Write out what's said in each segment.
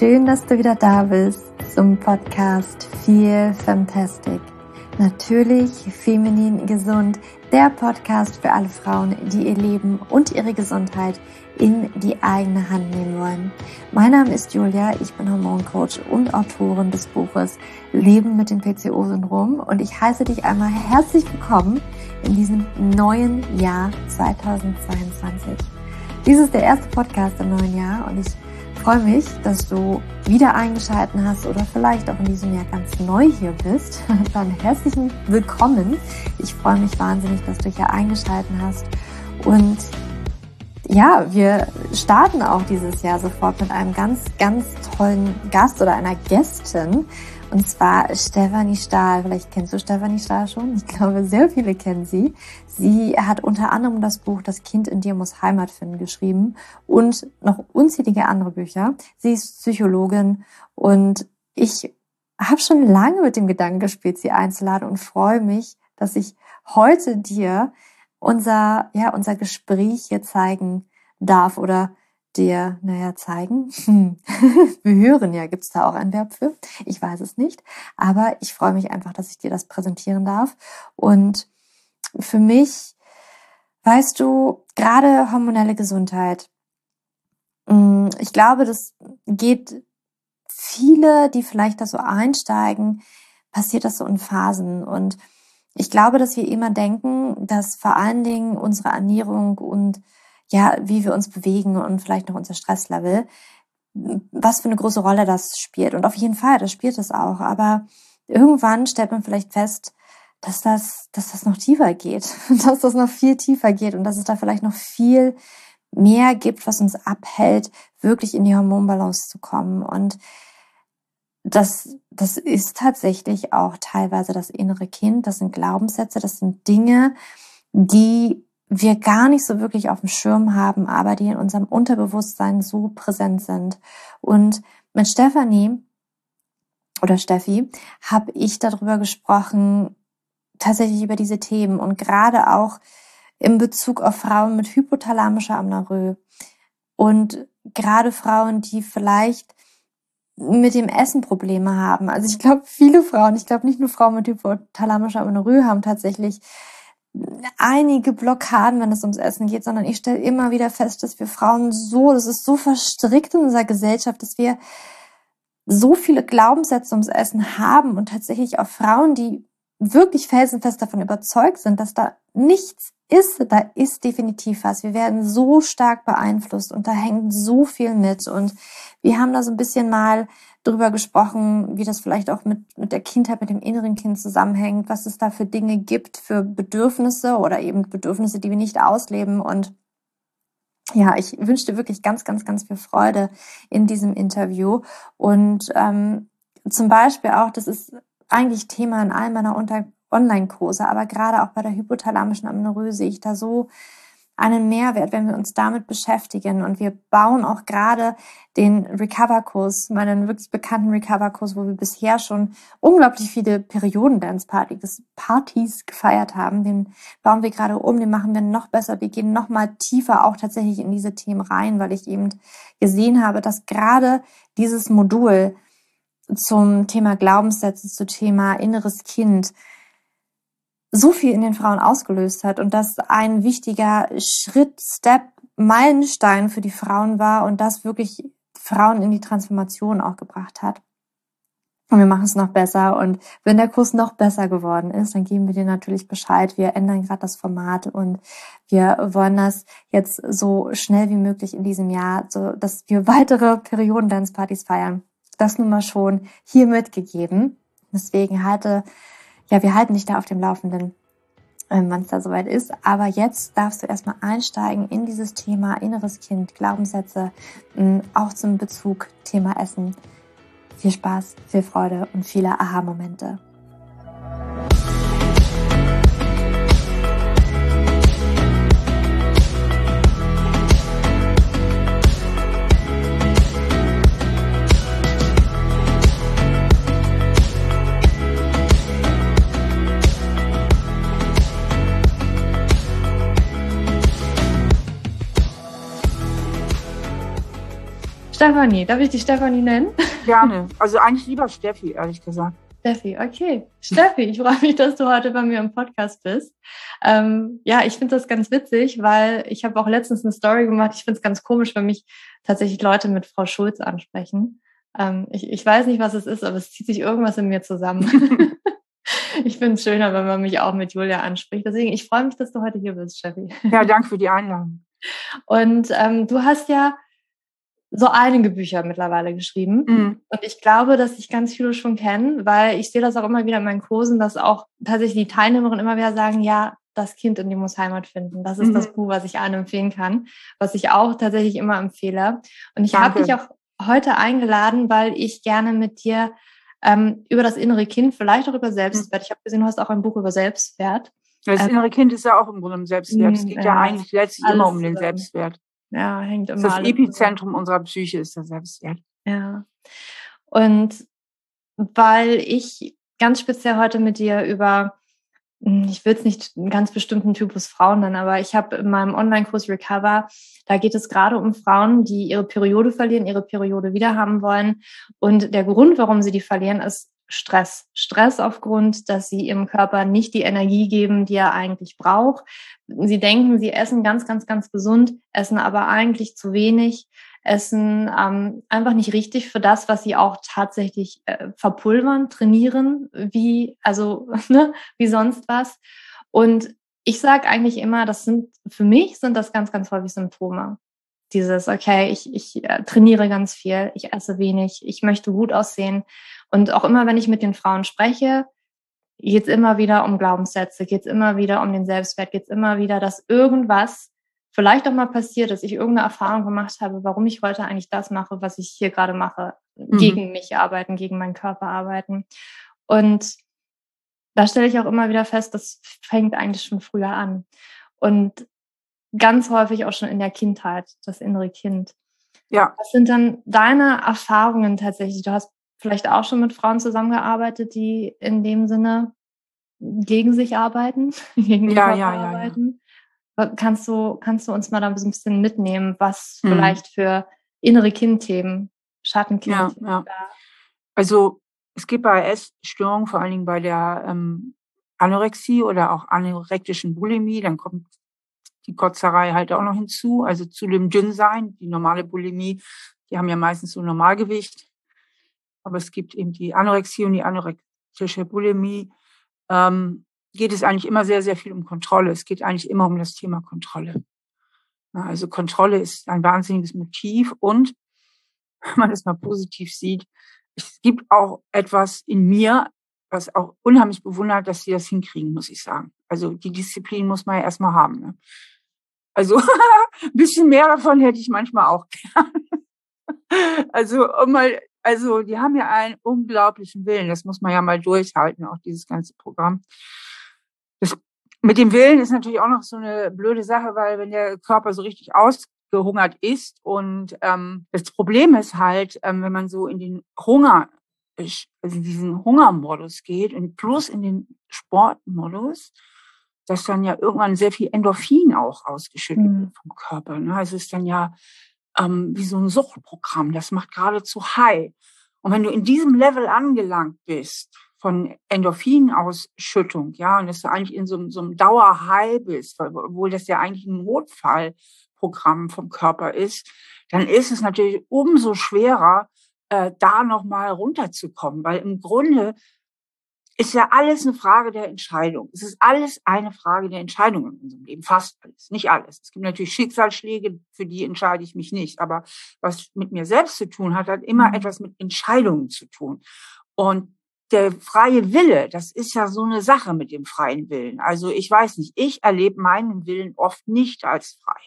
Schön, dass du wieder da bist zum Podcast Feel Fantastic. Natürlich feminin gesund, der Podcast für alle Frauen, die ihr Leben und ihre Gesundheit in die eigene Hand nehmen wollen. Mein Name ist Julia, ich bin Hormoncoach und Autorin des Buches Leben mit dem PCO-Syndrom und ich heiße dich einmal herzlich willkommen in diesem neuen Jahr 2022. Dies ist der erste Podcast im neuen Jahr und ich freue mich, dass du wieder eingeschalten hast oder vielleicht auch in diesem Jahr ganz neu hier bist. Dann herzlichen Willkommen. Ich freue mich wahnsinnig, dass du hier eingeschalten hast. Und ja, wir starten auch dieses Jahr sofort mit einem ganz, ganz tollen Gast oder einer Gästin. Und zwar Stefanie Stahl. Vielleicht kennst du Stefanie Stahl schon. Ich glaube, sehr viele kennen sie. Sie hat unter anderem das Buch Das Kind in dir muss Heimat finden geschrieben und noch unzählige andere Bücher. Sie ist Psychologin und ich habe schon lange mit dem Gedanken gespielt, sie einzuladen und freue mich, dass ich heute dir unser, ja, unser Gespräch hier zeigen darf oder dir, naja, zeigen. Hm. Wir hören ja, gibt's da auch ein Verb für? Ich weiß es nicht. Aber ich freue mich einfach, dass ich dir das präsentieren darf. Und für mich, weißt du, gerade hormonelle Gesundheit, hm, ich glaube, das geht viele, die vielleicht da so einsteigen, passiert das so in Phasen. Und ich glaube, dass wir immer denken, dass vor allen Dingen unsere Ernährung und ja, wie wir uns bewegen und vielleicht noch unser Stresslevel, was für eine große Rolle das spielt. Und auf jeden Fall, das spielt es auch. Aber irgendwann stellt man vielleicht fest, dass das, dass das noch tiefer geht, dass das noch viel tiefer geht und dass es da vielleicht noch viel mehr gibt, was uns abhält, wirklich in die Hormonbalance zu kommen. Und das, das ist tatsächlich auch teilweise das innere Kind, das sind Glaubenssätze, das sind Dinge, die wir gar nicht so wirklich auf dem Schirm haben, aber die in unserem Unterbewusstsein so präsent sind. Und mit Stefanie oder Steffi habe ich darüber gesprochen, tatsächlich über diese Themen und gerade auch in Bezug auf Frauen mit hypothalamischer Amenorrhoe und gerade Frauen, die vielleicht mit dem Essen Probleme haben. Also ich glaube, viele Frauen, ich glaube nicht nur Frauen mit hypothalamischer Amenorrhoe haben tatsächlich einige Blockaden, wenn es ums Essen geht, sondern ich stelle immer wieder fest, dass wir Frauen so, das ist so verstrickt in unserer Gesellschaft, dass wir so viele Glaubenssätze ums Essen haben und tatsächlich auch Frauen, die wirklich felsenfest davon überzeugt sind, dass da nichts ist, da ist definitiv was. Wir werden so stark beeinflusst und da hängt so viel mit und wir haben da so ein bisschen mal drüber gesprochen, wie das vielleicht auch mit, mit der Kindheit, mit dem inneren Kind zusammenhängt, was es da für Dinge gibt, für Bedürfnisse oder eben Bedürfnisse, die wir nicht ausleben. Und ja, ich wünsche dir wirklich ganz, ganz, ganz viel Freude in diesem Interview. Und ähm, zum Beispiel auch, das ist eigentlich Thema in all meiner Online-Kurse, aber gerade auch bei der hypothalamischen Amenorrhoe sehe ich da so einen Mehrwert, wenn wir uns damit beschäftigen. Und wir bauen auch gerade den Recover-Kurs, meinen wirklich bekannten Recover-Kurs, wo wir bisher schon unglaublich viele Perioden-Dance-Partys Partys gefeiert haben. Den bauen wir gerade um, den machen wir noch besser. Wir gehen noch mal tiefer auch tatsächlich in diese Themen rein, weil ich eben gesehen habe, dass gerade dieses Modul zum Thema Glaubenssätze, zum Thema inneres Kind, so viel in den Frauen ausgelöst hat und das ein wichtiger Schritt, Step, Meilenstein für die Frauen war und das wirklich Frauen in die Transformation auch gebracht hat. Und wir machen es noch besser. Und wenn der Kurs noch besser geworden ist, dann geben wir dir natürlich Bescheid. Wir ändern gerade das Format und wir wollen das jetzt so schnell wie möglich in diesem Jahr, so dass wir weitere Perioden-Dance-Partys feiern. Das nun mal schon hier mitgegeben. Deswegen halte ja, wir halten dich da auf dem Laufenden, ähm, wann es da soweit ist. Aber jetzt darfst du erstmal einsteigen in dieses Thema inneres Kind, Glaubenssätze, ähm, auch zum Bezug Thema Essen. Viel Spaß, viel Freude und viele Aha-Momente. Stefanie, darf ich die Stefanie nennen? Gerne. Also eigentlich lieber Steffi, ehrlich gesagt. Steffi, okay. Steffi, ich freue mich, dass du heute bei mir im Podcast bist. Ähm, ja, ich finde das ganz witzig, weil ich habe auch letztens eine Story gemacht. Ich finde es ganz komisch, wenn mich tatsächlich Leute mit Frau Schulz ansprechen. Ähm, ich, ich weiß nicht, was es ist, aber es zieht sich irgendwas in mir zusammen. ich finde es schöner, wenn man mich auch mit Julia anspricht. Deswegen, ich freue mich, dass du heute hier bist, Steffi. Ja, danke für die Einladung. Und ähm, du hast ja so einige Bücher mittlerweile geschrieben. Mhm. Und ich glaube, dass sich ganz viele schon kennen, weil ich sehe das auch immer wieder in meinen Kursen, dass auch tatsächlich die Teilnehmerinnen immer wieder sagen, ja, das Kind in dem muss Heimat finden. Das ist mhm. das Buch, was ich allen empfehlen kann, was ich auch tatsächlich immer empfehle. Und ich habe dich auch heute eingeladen, weil ich gerne mit dir ähm, über das innere Kind, vielleicht auch über Selbstwert. Mhm. Ich habe gesehen, du hast auch ein Buch über Selbstwert. Das ähm, innere Kind ist ja auch im Grunde um Selbstwert. Es geht ja, ja eigentlich letztlich immer um den Selbstwert. Ja, hängt immer. Das, das Epizentrum unserer Psyche ist der Selbstwert. Ja. Und weil ich ganz speziell heute mit dir über, hm, ich will es nicht einen ganz bestimmten Typus Frauen nennen, aber ich habe in meinem Online-Kurs Recover, da geht es gerade um Frauen, die ihre Periode verlieren, ihre Periode wiederhaben wollen. Und der Grund, warum sie die verlieren, ist Stress. Stress aufgrund, dass sie ihrem Körper nicht die Energie geben, die er eigentlich braucht. Sie denken, sie essen ganz, ganz, ganz gesund, essen aber eigentlich zu wenig, essen ähm, einfach nicht richtig für das, was sie auch tatsächlich äh, verpulvern, trainieren, wie, also, ne, wie sonst was. Und ich sage eigentlich immer, das sind, für mich sind das ganz, ganz häufig Symptome dieses, okay, ich, ich äh, trainiere ganz viel, ich esse wenig, ich möchte gut aussehen. Und auch immer, wenn ich mit den Frauen spreche, geht es immer wieder um Glaubenssätze, geht es immer wieder um den Selbstwert, geht es immer wieder, dass irgendwas vielleicht auch mal passiert, dass ich irgendeine Erfahrung gemacht habe, warum ich heute eigentlich das mache, was ich hier gerade mache, mhm. gegen mich arbeiten, gegen meinen Körper arbeiten. Und da stelle ich auch immer wieder fest, das fängt eigentlich schon früher an. Und ganz häufig auch schon in der Kindheit, das innere Kind. Ja. Was sind dann deine Erfahrungen tatsächlich? Du hast vielleicht auch schon mit Frauen zusammengearbeitet, die in dem Sinne gegen sich arbeiten, gegen ja, ja, ja, arbeiten. Ja. Kannst du, kannst du uns mal da ein bisschen mitnehmen, was hm. vielleicht für innere Kindthemen, Schattenkind. Ja, ja. Also es gibt bei Essstörungen, vor allen Dingen bei der ähm, Anorexie oder auch anorektischen Bulimie, dann kommt die Kotzerei halt auch noch hinzu, also zu dem Dünnsein, die normale Bulimie, die haben ja meistens so Normalgewicht. Aber es gibt eben die Anorexie und die anorektische Bulimie. Ähm, geht es eigentlich immer sehr, sehr viel um Kontrolle. Es geht eigentlich immer um das Thema Kontrolle. Also Kontrolle ist ein wahnsinniges Motiv und wenn man es mal positiv sieht, es gibt auch etwas in mir, was auch unheimlich bewundert, dass sie das hinkriegen, muss ich sagen. Also die Disziplin muss man ja erstmal haben. Ne? Also ein bisschen mehr davon hätte ich manchmal auch gern. Also mal, also die haben ja einen unglaublichen Willen. Das muss man ja mal durchhalten, auch dieses ganze Programm. Das, mit dem Willen ist natürlich auch noch so eine blöde Sache, weil wenn der Körper so richtig ausgehungert ist und ähm, das Problem ist halt, ähm, wenn man so in den Hunger, also in diesen Hungermodus geht und plus in den Sportmodus, dass dann ja irgendwann sehr viel Endorphin auch ausgeschüttet mhm. wird vom Körper. Ne? Also es ist dann ja ähm, wie so ein Suchtprogramm. Das macht geradezu high. Und wenn du in diesem Level angelangt bist von Endorphinausschüttung, ja, und dass du eigentlich in so, so einem Dauerhigh bist, obwohl das ja eigentlich ein Notfallprogramm vom Körper ist, dann ist es natürlich umso schwerer, äh, da nochmal runterzukommen, weil im Grunde ist ja alles eine Frage der Entscheidung. Es ist alles eine Frage der Entscheidung in unserem Leben. Fast alles. Nicht alles. Es gibt natürlich Schicksalsschläge, für die entscheide ich mich nicht. Aber was mit mir selbst zu tun hat, hat immer mhm. etwas mit Entscheidungen zu tun. Und der freie Wille, das ist ja so eine Sache mit dem freien Willen. Also ich weiß nicht, ich erlebe meinen Willen oft nicht als frei.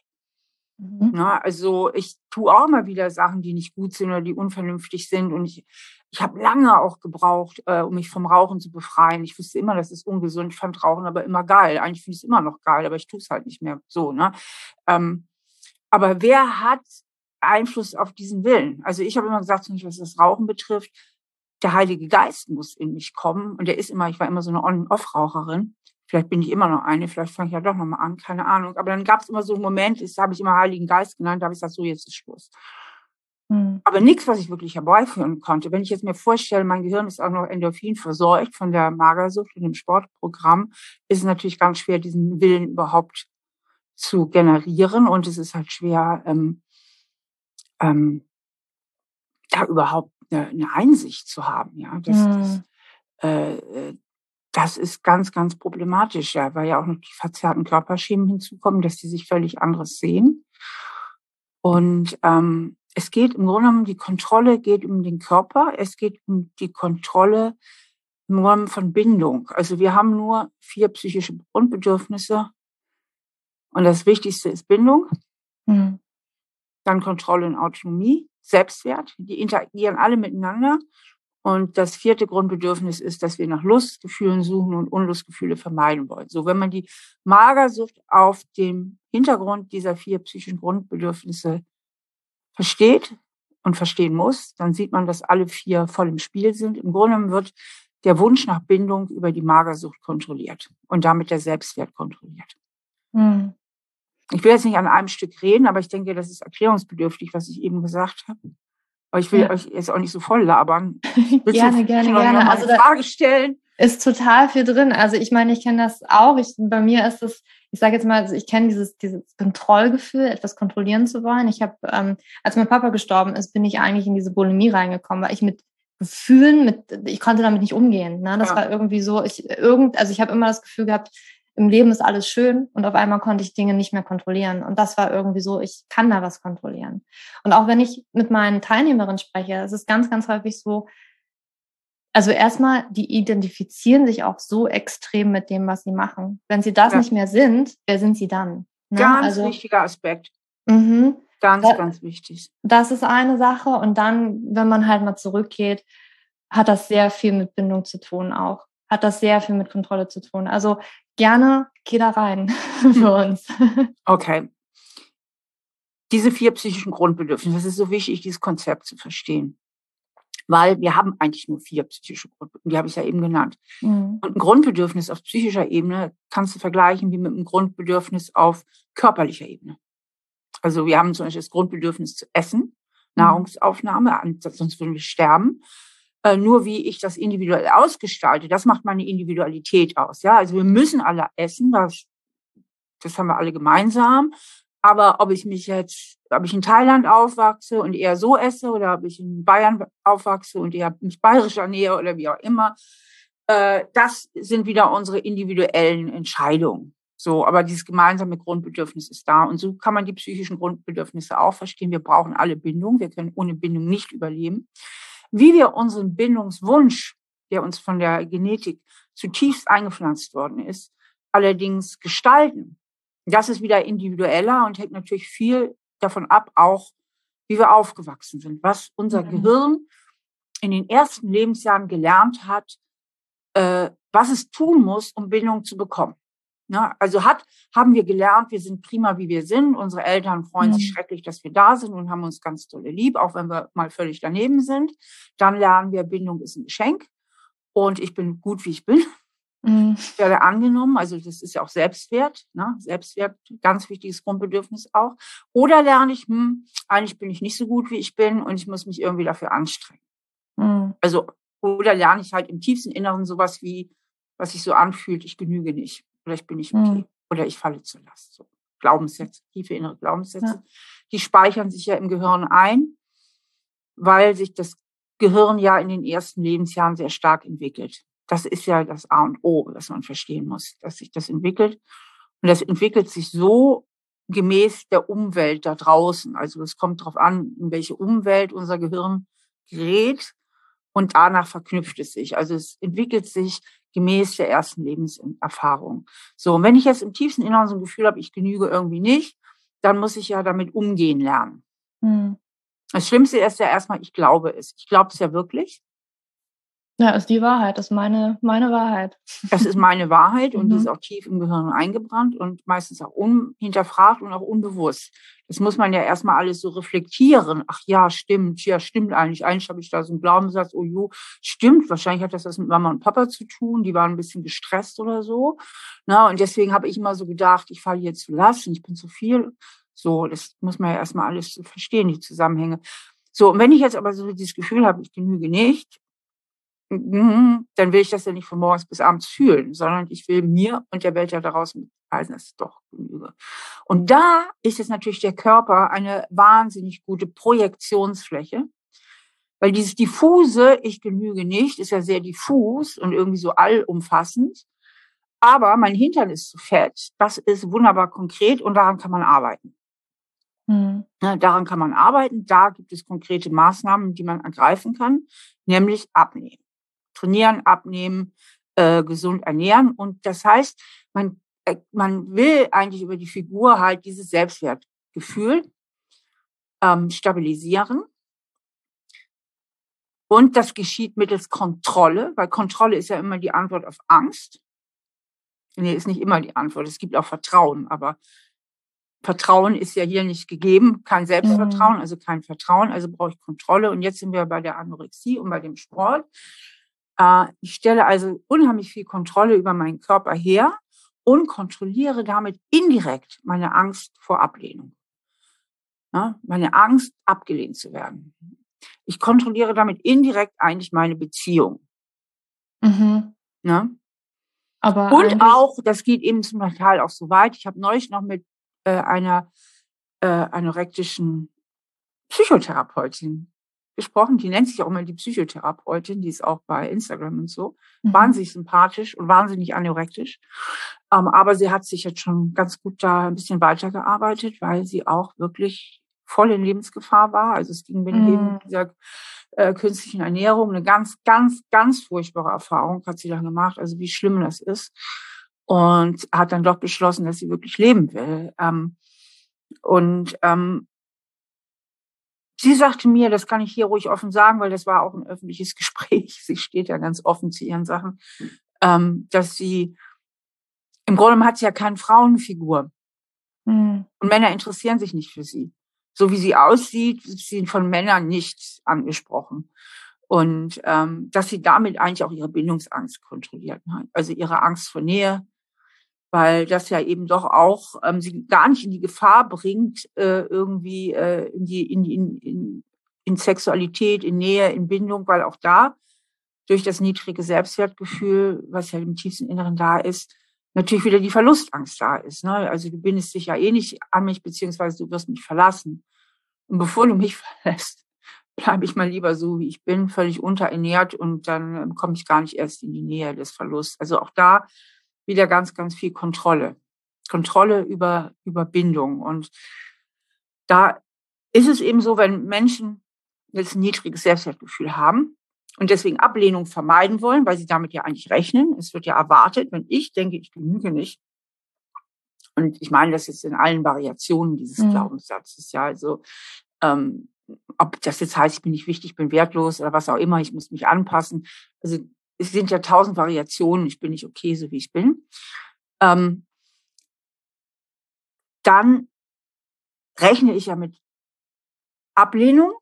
Mhm. Na, also ich tue auch mal wieder Sachen, die nicht gut sind oder die unvernünftig sind. Und ich, ich habe lange auch gebraucht, äh, um mich vom Rauchen zu befreien. Ich wusste immer, das ist ungesund. Ich fand Rauchen aber immer geil. Eigentlich finde ich es immer noch geil, aber ich tue es halt nicht mehr so. Ne? Ähm, aber wer hat Einfluss auf diesen Willen? Also ich habe immer gesagt, was das Rauchen betrifft, der Heilige Geist muss in mich kommen. Und der ist immer, ich war immer so eine On-Off-Raucherin. Vielleicht bin ich immer noch eine, vielleicht fange ich ja doch nochmal an, keine Ahnung. Aber dann gab es immer so einen Moment, das habe ich immer Heiligen Geist genannt, da habe ich gesagt, so jetzt ist Schluss. Mhm. Aber nichts, was ich wirklich herbeiführen konnte. Wenn ich jetzt mir vorstelle, mein Gehirn ist auch noch Endorphin versorgt von der Magersucht und dem Sportprogramm, ist es natürlich ganz schwer, diesen Willen überhaupt zu generieren. Und es ist halt schwer, ähm, ähm, da überhaupt eine, eine Einsicht zu haben. Ja, das, mhm. das, äh, äh, das ist ganz, ganz problematisch, ja, weil ja auch noch die verzerrten Körperschemen hinzukommen, dass die sich völlig anderes sehen. Und ähm, es geht im Grunde genommen, die Kontrolle geht um den Körper, es geht um die Kontrolle im Grunde von Bindung. Also wir haben nur vier psychische Grundbedürfnisse und das Wichtigste ist Bindung, mhm. dann Kontrolle und Autonomie, Selbstwert, die interagieren alle miteinander. Und das vierte Grundbedürfnis ist, dass wir nach Lustgefühlen suchen und Unlustgefühle vermeiden wollen. So, wenn man die Magersucht auf dem Hintergrund dieser vier psychischen Grundbedürfnisse versteht und verstehen muss, dann sieht man, dass alle vier voll im Spiel sind. Im Grunde wird der Wunsch nach Bindung über die Magersucht kontrolliert und damit der Selbstwert kontrolliert. Mhm. Ich will jetzt nicht an einem Stück reden, aber ich denke, das ist erklärungsbedürftig, was ich eben gesagt habe. Aber ich will ja. euch jetzt auch nicht so voll labern. gerne, gerne, gerne. Also eine Frage stellen? Ist total viel drin. Also ich meine, ich kenne das auch. Ich, bei mir ist es, ich sage jetzt mal, also ich kenne dieses, dieses Kontrollgefühl, etwas kontrollieren zu wollen. Ich habe, ähm, als mein Papa gestorben ist, bin ich eigentlich in diese Bulimie reingekommen, weil ich mit Gefühlen, mit, ich konnte damit nicht umgehen. Ne? Das ja. war irgendwie so, ich irgend, also ich habe immer das Gefühl gehabt, im Leben ist alles schön und auf einmal konnte ich Dinge nicht mehr kontrollieren. Und das war irgendwie so, ich kann da was kontrollieren. Und auch wenn ich mit meinen Teilnehmerinnen spreche, es ist ganz, ganz häufig so, also erstmal, die identifizieren sich auch so extrem mit dem, was sie machen. Wenn sie das ja. nicht mehr sind, wer sind sie dann? Ne? Ganz also, wichtiger Aspekt. Mhm. Ganz, da, ganz wichtig. Das ist eine Sache. Und dann, wenn man halt mal zurückgeht, hat das sehr viel mit Bindung zu tun auch. Hat das sehr viel mit Kontrolle zu tun. Also gerne geh da rein für uns. Okay. Diese vier psychischen Grundbedürfnisse, das ist so wichtig, dieses Konzept zu verstehen. Weil wir haben eigentlich nur vier psychische Grundbedürfnisse, die habe ich ja eben genannt. Mhm. Und ein Grundbedürfnis auf psychischer Ebene kannst du vergleichen wie mit einem Grundbedürfnis auf körperlicher Ebene. Also wir haben zum Beispiel das Grundbedürfnis zu essen, mhm. Nahrungsaufnahme, sonst würden wir sterben. Äh, nur wie ich das individuell ausgestalte, das macht meine Individualität aus. Ja, also wir müssen alle essen, das, das haben wir alle gemeinsam. Aber ob ich mich jetzt, ob ich in Thailand aufwachse und eher so esse oder ob ich in Bayern aufwachse und eher mich bayerisch ernähre oder wie auch immer, äh, das sind wieder unsere individuellen Entscheidungen. So, aber dieses gemeinsame Grundbedürfnis ist da. Und so kann man die psychischen Grundbedürfnisse auch verstehen. Wir brauchen alle Bindung. Wir können ohne Bindung nicht überleben. Wie wir unseren Bindungswunsch, der uns von der Genetik zutiefst eingepflanzt worden ist, allerdings gestalten, das ist wieder individueller und hängt natürlich viel davon ab, auch wie wir aufgewachsen sind, was unser mhm. Gehirn in den ersten Lebensjahren gelernt hat, äh, was es tun muss, um Bindung zu bekommen. Ja, also hat, haben wir gelernt, wir sind prima, wie wir sind. Unsere Eltern freuen mhm. sich schrecklich, dass wir da sind und haben uns ganz tolle lieb, auch wenn wir mal völlig daneben sind. Dann lernen wir, Bindung ist ein Geschenk und ich bin gut, wie ich bin. Mhm. Ich werde angenommen, also das ist ja auch Selbstwert, ne? Selbstwert, ganz wichtiges Grundbedürfnis auch. Oder lerne ich, hm, eigentlich bin ich nicht so gut, wie ich bin und ich muss mich irgendwie dafür anstrengen. Mhm. Also, oder lerne ich halt im tiefsten Inneren sowas wie, was sich so anfühlt, ich genüge nicht. Vielleicht bin ich okay. Mhm. Oder ich falle zur Last. So. Glaubenssätze, tiefe innere Glaubenssätze. Ja. Die speichern sich ja im Gehirn ein, weil sich das Gehirn ja in den ersten Lebensjahren sehr stark entwickelt. Das ist ja das A und O, was man verstehen muss, dass sich das entwickelt. Und das entwickelt sich so gemäß der Umwelt da draußen. Also es kommt darauf an, in welche Umwelt unser Gehirn gerät und danach verknüpft es sich. Also es entwickelt sich gemäß der ersten Lebenserfahrung. So, und wenn ich jetzt im tiefsten Inneren so ein Gefühl habe, ich genüge irgendwie nicht, dann muss ich ja damit umgehen lernen. Mhm. Das Schlimmste ist ja erstmal, ich glaube es. Ich glaube es ja wirklich. Ja, ist die Wahrheit, ist meine, meine Wahrheit. Das ist meine Wahrheit und mhm. die ist auch tief im Gehirn eingebrannt und meistens auch unhinterfragt und auch unbewusst. Das muss man ja erstmal alles so reflektieren. Ach ja, stimmt, ja, stimmt eigentlich. Eigentlich habe ich da so einen Glaubenssatz, oh jo, stimmt, wahrscheinlich hat das was mit Mama und Papa zu tun, die waren ein bisschen gestresst oder so. Na, und deswegen habe ich immer so gedacht, ich falle hier zu lassen, ich bin zu viel. So, das muss man ja erstmal alles so verstehen, die Zusammenhänge. So, und wenn ich jetzt aber so dieses Gefühl habe, ich genüge nicht, dann will ich das ja nicht von morgens bis abends fühlen, sondern ich will mir und der Welt ja daraus mitweisen, dass es doch genüge. Und da ist jetzt natürlich der Körper eine wahnsinnig gute Projektionsfläche, weil dieses diffuse, ich genüge nicht, ist ja sehr diffus und irgendwie so allumfassend. Aber mein Hintern ist zu fett. Das ist wunderbar konkret und daran kann man arbeiten. Mhm. Daran kann man arbeiten. Da gibt es konkrete Maßnahmen, die man ergreifen kann, nämlich abnehmen. Trainieren, abnehmen, äh, gesund ernähren. Und das heißt, man, äh, man will eigentlich über die Figur halt dieses Selbstwertgefühl ähm, stabilisieren. Und das geschieht mittels Kontrolle, weil Kontrolle ist ja immer die Antwort auf Angst. Nee, ist nicht immer die Antwort. Es gibt auch Vertrauen, aber Vertrauen ist ja hier nicht gegeben, kein Selbstvertrauen, mhm. also kein Vertrauen, also brauche ich Kontrolle. Und jetzt sind wir bei der Anorexie und bei dem Sport. Äh, ich stelle also unheimlich viel Kontrolle über meinen Körper her und kontrolliere damit indirekt meine Angst vor Ablehnung. meine Angst, abgelehnt zu werden. Ich kontrolliere damit indirekt eigentlich meine Beziehung. Mhm. Ne? Aber und auch, das geht eben zum Teil auch so weit. Ich habe neulich noch mit äh, einer äh, anorektischen Psychotherapeutin gesprochen. Die nennt sich auch immer die Psychotherapeutin, die ist auch bei Instagram und so. Mhm. Wahnsinnig sympathisch und wahnsinnig anorektisch. Ähm, aber sie hat sich jetzt schon ganz gut da ein bisschen weitergearbeitet, weil sie auch wirklich voll in Lebensgefahr war. Also es ging mit mhm. dieser äh, künstlichen Ernährung eine ganz, ganz, ganz furchtbare Erfahrung hat sie dann gemacht. Also wie schlimm das ist und hat dann doch beschlossen, dass sie wirklich leben will. Ähm, und ähm, sie sagte mir, das kann ich hier ruhig offen sagen, weil das war auch ein öffentliches Gespräch. Sie steht ja ganz offen zu ihren Sachen, ähm, dass sie im Grunde hat sie ja keine Frauenfigur. Mhm. Und Männer interessieren sich nicht für sie. So wie sie aussieht, ist sie von Männern nicht angesprochen. Und ähm, dass sie damit eigentlich auch ihre Bindungsangst kontrolliert hat. Also ihre Angst vor Nähe, weil das ja eben doch auch ähm, sie gar nicht in die Gefahr bringt, äh, irgendwie äh, in die in, in, in, in Sexualität, in Nähe, in Bindung, weil auch da durch das niedrige Selbstwertgefühl, was ja im tiefsten Inneren da ist, natürlich wieder die Verlustangst da ist. Ne? Also du bindest dich ja eh nicht an mich, beziehungsweise du wirst mich verlassen. Und bevor du mich verlässt, bleibe ich mal lieber so, wie ich bin, völlig unterernährt und dann ähm, komme ich gar nicht erst in die Nähe des Verlusts. Also auch da wieder ganz, ganz viel Kontrolle. Kontrolle über, über Bindung. Und da ist es eben so, wenn Menschen jetzt ein niedriges Selbstwertgefühl haben und deswegen Ablehnung vermeiden wollen, weil sie damit ja eigentlich rechnen. Es wird ja erwartet, wenn ich denke, ich genüge nicht. Und ich meine das jetzt in allen Variationen dieses mhm. Glaubenssatzes. Ja, also ähm, ob das jetzt heißt, ich bin nicht wichtig, ich bin wertlos oder was auch immer, ich muss mich anpassen. Also es sind ja tausend Variationen, ich bin nicht okay, so wie ich bin, ähm, dann rechne ich ja mit Ablehnung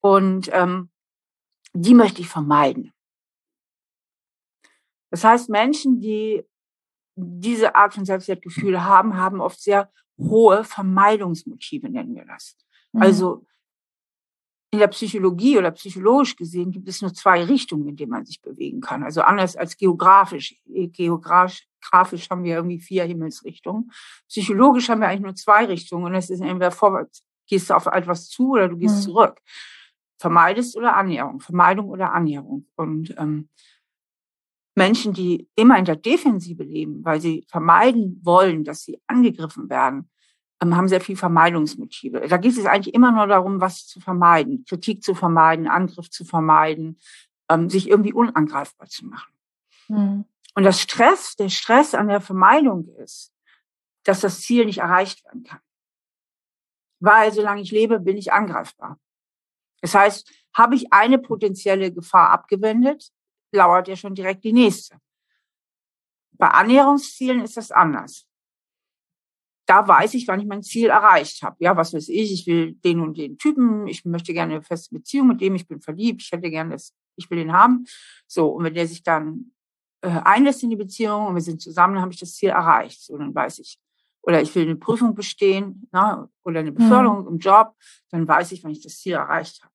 und ähm, die möchte ich vermeiden. Das heißt, Menschen, die diese Art von Selbstwertgefühle haben, haben oft sehr hohe Vermeidungsmotive, nennen wir das. Mhm. Also in der Psychologie oder psychologisch gesehen gibt es nur zwei Richtungen, in denen man sich bewegen kann. Also anders als geografisch. Geografisch haben wir irgendwie vier Himmelsrichtungen. Psychologisch haben wir eigentlich nur zwei Richtungen. Und es ist entweder vorwärts, gehst du auf etwas zu oder du gehst mhm. zurück. Vermeidest oder Annäherung. Vermeidung oder Annäherung. Und ähm, Menschen, die immer in der Defensive leben, weil sie vermeiden wollen, dass sie angegriffen werden, haben sehr viel Vermeidungsmotive. Da geht es eigentlich immer nur darum, was zu vermeiden, Kritik zu vermeiden, Angriff zu vermeiden, ähm, sich irgendwie unangreifbar zu machen. Mhm. Und das Stress, der Stress an der Vermeidung ist, dass das Ziel nicht erreicht werden kann. Weil solange ich lebe, bin ich angreifbar. Das heißt, habe ich eine potenzielle Gefahr abgewendet, lauert ja schon direkt die nächste. Bei Annäherungszielen ist das anders da weiß ich, wann ich mein Ziel erreicht habe. Ja, was weiß ich, ich will den und den Typen, ich möchte gerne eine feste Beziehung mit dem, ich bin verliebt, ich hätte gerne das, ich will den haben. So, und wenn der sich dann äh, einlässt in die Beziehung und wir sind zusammen, dann habe ich das Ziel erreicht. So, dann weiß ich, oder ich will eine Prüfung bestehen ne, oder eine Beförderung mhm. im Job, dann weiß ich, wenn ich das Ziel erreicht habe.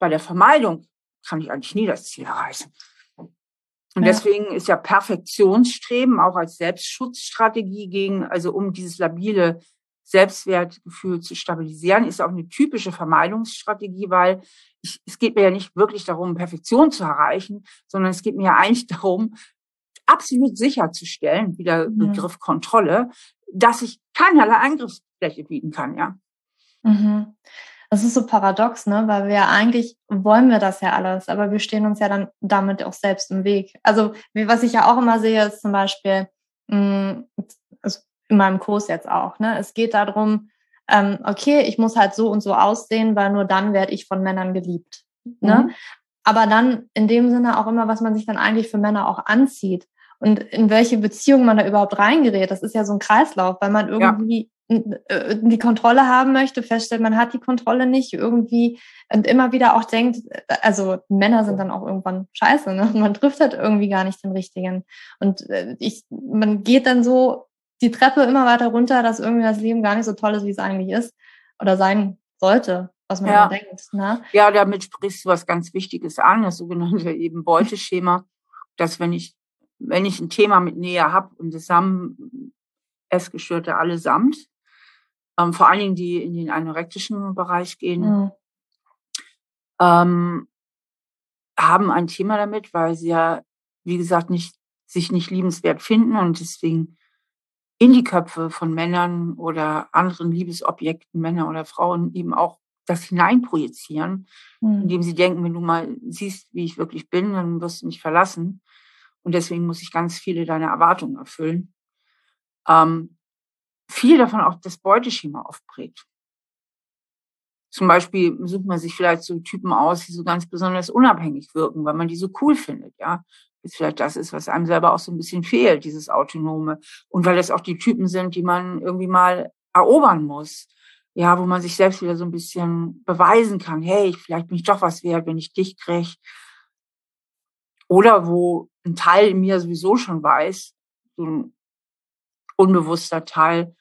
Bei der Vermeidung kann ich eigentlich nie das Ziel erreichen. Und ja. deswegen ist ja Perfektionsstreben auch als Selbstschutzstrategie gegen, also um dieses labile Selbstwertgefühl zu stabilisieren, ist auch eine typische Vermeidungsstrategie, weil ich, es geht mir ja nicht wirklich darum, Perfektion zu erreichen, sondern es geht mir ja eigentlich darum, absolut sicherzustellen, wie der mhm. Begriff Kontrolle, dass ich keinerlei Angriffsfläche bieten kann, ja. Mhm. Das ist so paradox, ne? Weil wir eigentlich wollen wir das ja alles, aber wir stehen uns ja dann damit auch selbst im Weg. Also, was ich ja auch immer sehe, ist zum Beispiel, mh, mm, also in meinem Kurs jetzt auch, ne? Es geht darum, ähm, okay, ich muss halt so und so aussehen, weil nur dann werde ich von Männern geliebt. Ne? Mhm. Aber dann in dem Sinne auch immer, was man sich dann eigentlich für Männer auch anzieht und in welche Beziehung man da überhaupt reingerät. Das ist ja so ein Kreislauf, weil man irgendwie die Kontrolle haben möchte, feststellt, man hat die Kontrolle nicht irgendwie und immer wieder auch denkt, also Männer sind dann auch irgendwann scheiße, ne? man trifft halt irgendwie gar nicht den richtigen. Und äh, ich, man geht dann so die Treppe immer weiter runter, dass irgendwie das Leben gar nicht so toll ist, wie es eigentlich ist oder sein sollte, was man ja. denkt. Ne? Ja, damit sprichst du was ganz Wichtiges an, das sogenannte eben Beuteschema, dass wenn ich, wenn ich ein Thema mit Nähe habe und das haben Essgestörte allesamt, ähm, vor allen Dingen die in den anorektischen Bereich gehen, mhm. ähm, haben ein Thema damit, weil sie ja, wie gesagt, nicht, sich nicht liebenswert finden und deswegen in die Köpfe von Männern oder anderen Liebesobjekten, Männer oder Frauen, eben auch das hineinprojizieren, mhm. indem sie denken, wenn du mal siehst, wie ich wirklich bin, dann wirst du mich verlassen. Und deswegen muss ich ganz viele deiner Erwartungen erfüllen. Ähm, viel davon auch das Beuteschema aufprägt. Zum Beispiel sucht man sich vielleicht so Typen aus, die so ganz besonders unabhängig wirken, weil man die so cool findet, ja. Ist vielleicht das ist, was einem selber auch so ein bisschen fehlt, dieses Autonome. Und weil das auch die Typen sind, die man irgendwie mal erobern muss. Ja, wo man sich selbst wieder so ein bisschen beweisen kann, hey, vielleicht bin ich doch was wert, wenn ich dich kriege. Oder wo ein Teil in mir sowieso schon weiß, so ein unbewusster Teil,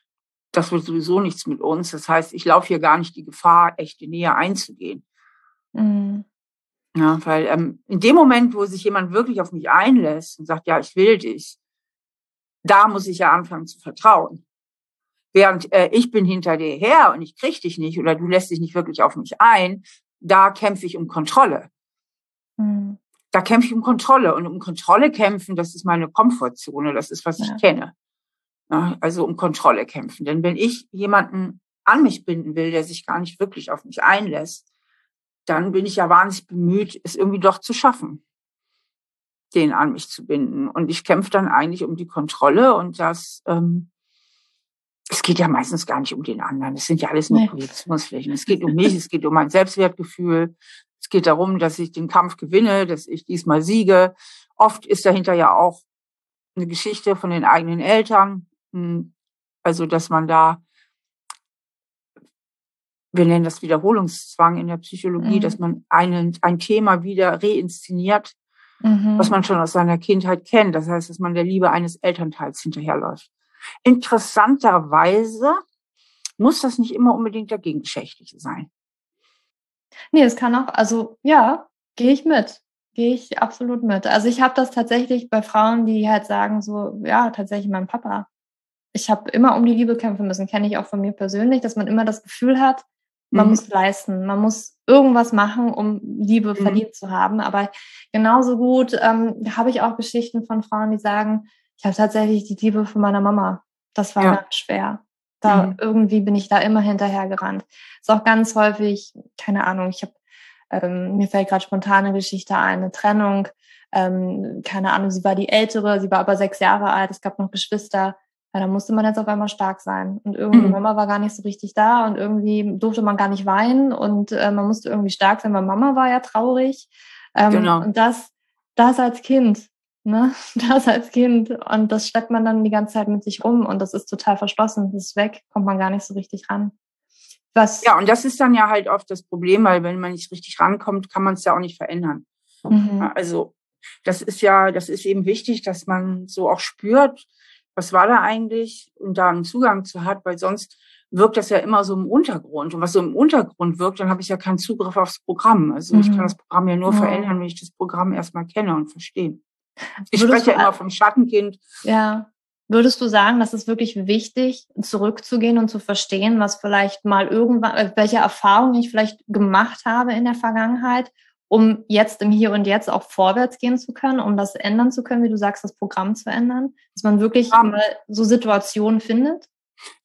das wird sowieso nichts mit uns. Das heißt, ich laufe hier gar nicht die Gefahr, echte Nähe einzugehen. Mhm. Ja, weil ähm, in dem Moment, wo sich jemand wirklich auf mich einlässt und sagt, ja, ich will dich, da muss ich ja anfangen zu vertrauen. Während äh, ich bin hinter dir her und ich krieg dich nicht oder du lässt dich nicht wirklich auf mich ein, da kämpfe ich um Kontrolle. Mhm. Da kämpfe ich um Kontrolle und um Kontrolle kämpfen, das ist meine Komfortzone, das ist, was ja. ich kenne. Ja, also um Kontrolle kämpfen. Denn wenn ich jemanden an mich binden will, der sich gar nicht wirklich auf mich einlässt, dann bin ich ja wahnsinnig bemüht, es irgendwie doch zu schaffen, den an mich zu binden. Und ich kämpfe dann eigentlich um die Kontrolle und das, ähm, es geht ja meistens gar nicht um den anderen. Es sind ja alles nur Projektionsflächen. Es geht um mich, es geht um mein Selbstwertgefühl. Es geht darum, dass ich den Kampf gewinne, dass ich diesmal siege. Oft ist dahinter ja auch eine Geschichte von den eigenen Eltern, also, dass man da, wir nennen das Wiederholungszwang in der Psychologie, mhm. dass man einen, ein Thema wieder reinszeniert, mhm. was man schon aus seiner Kindheit kennt. Das heißt, dass man der Liebe eines Elternteils hinterherläuft. Interessanterweise muss das nicht immer unbedingt der Gegenschächtliche sein. Nee, es kann auch, also ja, gehe ich mit. Gehe ich absolut mit. Also ich habe das tatsächlich bei Frauen, die halt sagen, so, ja, tatsächlich mein Papa ich habe immer um die Liebe kämpfen müssen, kenne ich auch von mir persönlich, dass man immer das Gefühl hat, man mhm. muss leisten, man muss irgendwas machen, um Liebe mhm. verdient zu haben. Aber genauso gut ähm, habe ich auch Geschichten von Frauen, die sagen, ich habe tatsächlich die Liebe von meiner Mama. Das war ja. ganz schwer. Da mhm. irgendwie bin ich da immer hinterher gerannt. Ist auch ganz häufig, keine Ahnung, ich habe ähm, mir fällt gerade spontane Geschichte ein, eine Trennung. Ähm, keine Ahnung, sie war die ältere, sie war aber sechs Jahre alt, es gab noch Geschwister ja, da musste man jetzt auf einmal stark sein. Und irgendwie mhm. Mama war gar nicht so richtig da und irgendwie durfte man gar nicht weinen und äh, man musste irgendwie stark sein, weil Mama war ja traurig. Ähm, genau. Und das, das als Kind, ne? Das als Kind. Und das schleppt man dann die ganze Zeit mit sich rum und das ist total verschlossen. Das ist weg, kommt man gar nicht so richtig ran. Was ja, und das ist dann ja halt oft das Problem, weil wenn man nicht richtig rankommt, kann man es ja auch nicht verändern. Mhm. Also das ist ja, das ist eben wichtig, dass man so auch spürt, was war da eigentlich und da einen Zugang zu hat, weil sonst wirkt das ja immer so im Untergrund. Und was so im Untergrund wirkt, dann habe ich ja keinen Zugriff aufs Programm. Also mhm. ich kann mhm. das Programm ja nur ja. verändern, wenn ich das Programm erstmal kenne und verstehe. Ich Würdest spreche ja immer vom Schattenkind. Ja. Würdest du sagen, das ist wirklich wichtig, zurückzugehen und zu verstehen, was vielleicht mal irgendwann, äh, welche Erfahrungen ich vielleicht gemacht habe in der Vergangenheit, um jetzt im Hier und Jetzt auch vorwärts gehen zu können, um das ändern zu können, wie du sagst, das Programm zu ändern, dass man wirklich um, mal so Situationen findet?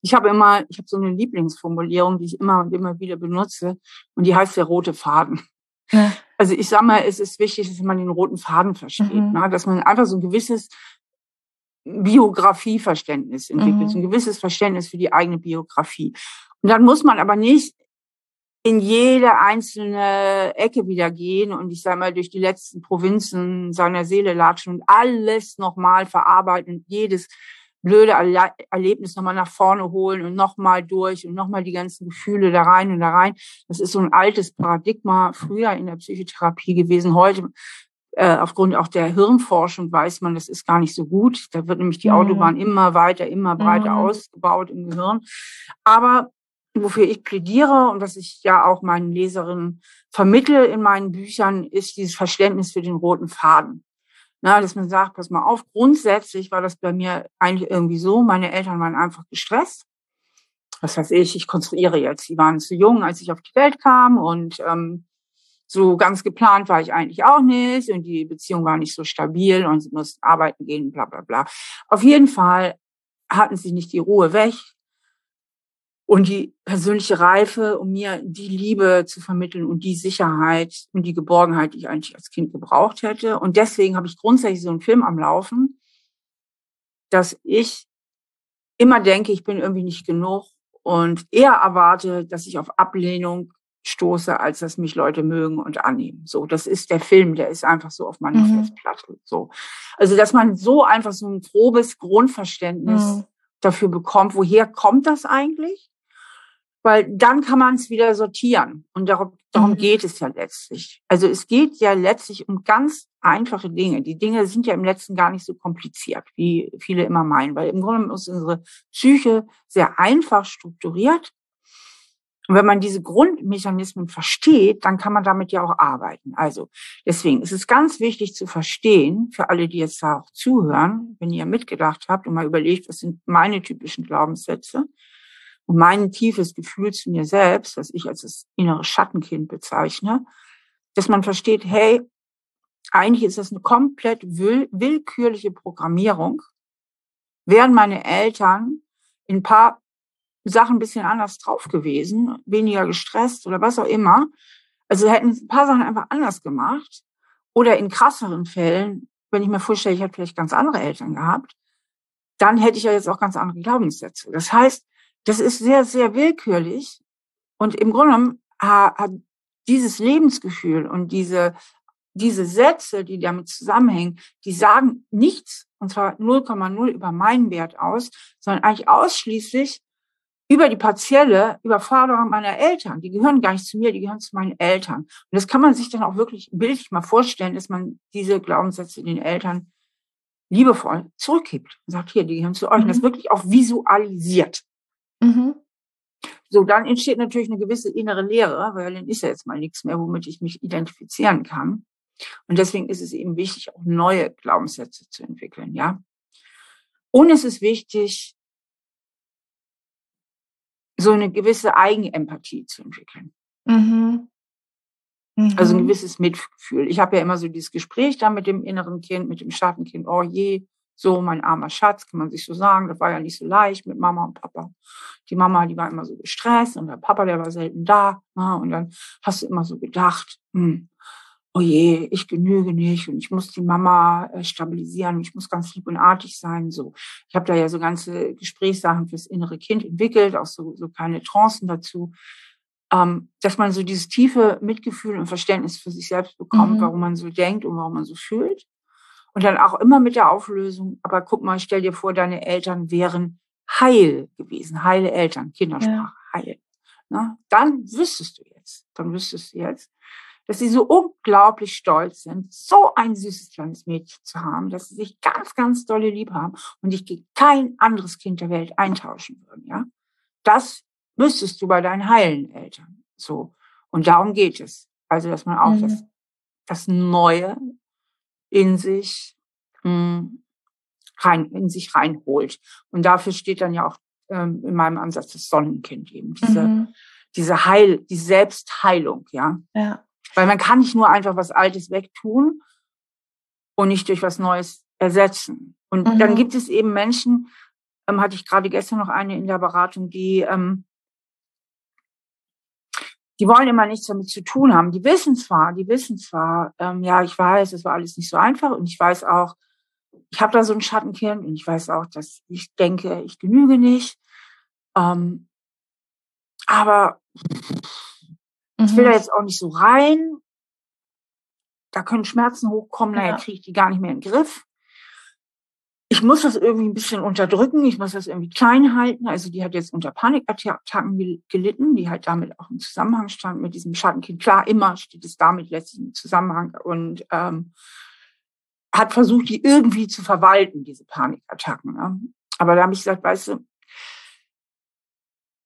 Ich habe immer, ich habe so eine Lieblingsformulierung, die ich immer und immer wieder benutze, und die heißt der rote Faden. Ja. Also ich sage mal, es ist wichtig, dass man den roten Faden versteht, mhm. ne? dass man einfach so ein gewisses Biografieverständnis entwickelt, mhm. ein gewisses Verständnis für die eigene Biografie. Und dann muss man aber nicht in jede einzelne Ecke wieder gehen und ich sage mal durch die letzten Provinzen seiner Seele latschen und alles nochmal verarbeiten und jedes blöde Erlebnis nochmal nach vorne holen und nochmal durch und nochmal die ganzen Gefühle da rein und da rein. Das ist so ein altes Paradigma früher in der Psychotherapie gewesen. Heute äh, aufgrund auch der Hirnforschung weiß man, das ist gar nicht so gut. Da wird nämlich die mhm. Autobahn immer weiter, immer breiter mhm. ausgebaut im Gehirn. Aber wofür ich plädiere und was ich ja auch meinen Leserinnen vermittle in meinen Büchern, ist dieses Verständnis für den roten Faden. Na, dass man sagt, pass mal auf, grundsätzlich war das bei mir eigentlich irgendwie so, meine Eltern waren einfach gestresst. Was weiß ich, ich konstruiere jetzt, die waren zu jung, als ich auf die Welt kam und ähm, so ganz geplant war ich eigentlich auch nicht und die Beziehung war nicht so stabil und sie mussten arbeiten gehen, bla bla bla. Auf jeden Fall hatten sie nicht die Ruhe weg und die persönliche Reife, um mir die Liebe zu vermitteln und die Sicherheit und die Geborgenheit, die ich eigentlich als Kind gebraucht hätte. Und deswegen habe ich grundsätzlich so einen Film am Laufen, dass ich immer denke, ich bin irgendwie nicht genug und eher erwarte, dass ich auf Ablehnung stoße, als dass mich Leute mögen und annehmen. So, das ist der Film, der ist einfach so auf meiner mhm. Festplatte. So, also dass man so einfach so ein grobes Grundverständnis mhm. dafür bekommt, woher kommt das eigentlich? Weil dann kann man es wieder sortieren. Und darum, darum mhm. geht es ja letztlich. Also es geht ja letztlich um ganz einfache Dinge. Die Dinge sind ja im letzten gar nicht so kompliziert, wie viele immer meinen, weil im Grunde ist unsere Psyche sehr einfach strukturiert. Und wenn man diese Grundmechanismen versteht, dann kann man damit ja auch arbeiten. Also deswegen ist es ganz wichtig zu verstehen, für alle, die jetzt da auch zuhören, wenn ihr mitgedacht habt und mal überlegt, was sind meine typischen Glaubenssätze, und mein tiefes Gefühl zu mir selbst, was ich als das innere Schattenkind bezeichne, dass man versteht, hey, eigentlich ist das eine komplett will willkürliche Programmierung. Wären meine Eltern in ein paar Sachen ein bisschen anders drauf gewesen, weniger gestresst oder was auch immer, also hätten ein paar Sachen einfach anders gemacht oder in krasseren Fällen, wenn ich mir vorstelle, ich hätte vielleicht ganz andere Eltern gehabt, dann hätte ich ja jetzt auch ganz andere Glaubenssätze. Das heißt, das ist sehr, sehr willkürlich. Und im Grunde genommen hat dieses Lebensgefühl und diese, diese Sätze, die damit zusammenhängen, die sagen nichts, und zwar 0,0 über meinen Wert aus, sondern eigentlich ausschließlich über die partielle Überforderung meiner Eltern. Die gehören gar nicht zu mir, die gehören zu meinen Eltern. Und das kann man sich dann auch wirklich bildlich mal vorstellen, dass man diese Glaubenssätze den Eltern liebevoll zurückgibt und sagt, hier, die gehören zu euch. Und das mhm. wirklich auch visualisiert. Mhm. So, dann entsteht natürlich eine gewisse innere Leere, weil dann ist ja jetzt mal nichts mehr, womit ich mich identifizieren kann. Und deswegen ist es eben wichtig, auch neue Glaubenssätze zu entwickeln, ja. Und es ist wichtig, so eine gewisse Eigenempathie zu entwickeln. Mhm. Mhm. Also ein mhm. gewisses Mitgefühl. Ich habe ja immer so dieses Gespräch da mit dem inneren Kind, mit dem Schattenkind, oh je, so, mein armer Schatz, kann man sich so sagen. Das war ja nicht so leicht mit Mama und Papa. Die Mama, die war immer so gestresst und der Papa, der war selten da. Ne? Und dann hast du immer so gedacht, hm, oh je, ich genüge nicht und ich muss die Mama äh, stabilisieren, ich muss ganz lieb und artig sein. So, ich habe da ja so ganze Gesprächssachen fürs innere Kind entwickelt, auch so, so kleine Trancen dazu, ähm, dass man so dieses tiefe Mitgefühl und Verständnis für sich selbst bekommt, mhm. warum man so denkt und warum man so fühlt. Und dann auch immer mit der Auflösung, aber guck mal, stell dir vor, deine Eltern wären heil gewesen, heile Eltern, Kindersprache, ja. heil. Na, dann wüsstest du jetzt, dann wüsstest du jetzt, dass sie so unglaublich stolz sind, so ein süßes kleines Mädchen zu haben, dass sie sich ganz, ganz dolle lieb haben und dich gegen kein anderes Kind der Welt eintauschen würden, ja. Das müsstest du bei deinen heilen Eltern. So. Und darum geht es. Also, dass man auch mhm. das, das Neue in sich, mh, hm, rein, in sich reinholt. Und dafür steht dann ja auch ähm, in meinem Ansatz das Sonnenkind eben. Diese, mhm. diese Heil, die Selbstheilung, ja. Ja. Weil man kann nicht nur einfach was Altes wegtun und nicht durch was Neues ersetzen. Und mhm. dann gibt es eben Menschen, ähm, hatte ich gerade gestern noch eine in der Beratung, die, ähm, die wollen immer nichts damit zu tun haben. Die wissen zwar, die wissen zwar, ähm, ja, ich weiß, es war alles nicht so einfach und ich weiß auch, ich habe da so ein Schattenkind und ich weiß auch, dass ich denke, ich genüge nicht. Ähm, aber mhm. ich will da mhm. jetzt auch nicht so rein. Da können Schmerzen hochkommen, naja, ja. kriege ich die gar nicht mehr in den Griff. Ich muss das irgendwie ein bisschen unterdrücken, ich muss das irgendwie klein halten. Also die hat jetzt unter Panikattacken gelitten, die halt damit auch im Zusammenhang stand mit diesem Schattenkind. Klar, immer steht es damit letztlich im Zusammenhang. Und ähm, hat versucht, die irgendwie zu verwalten, diese Panikattacken. Ne? Aber da habe ich gesagt, weißt du,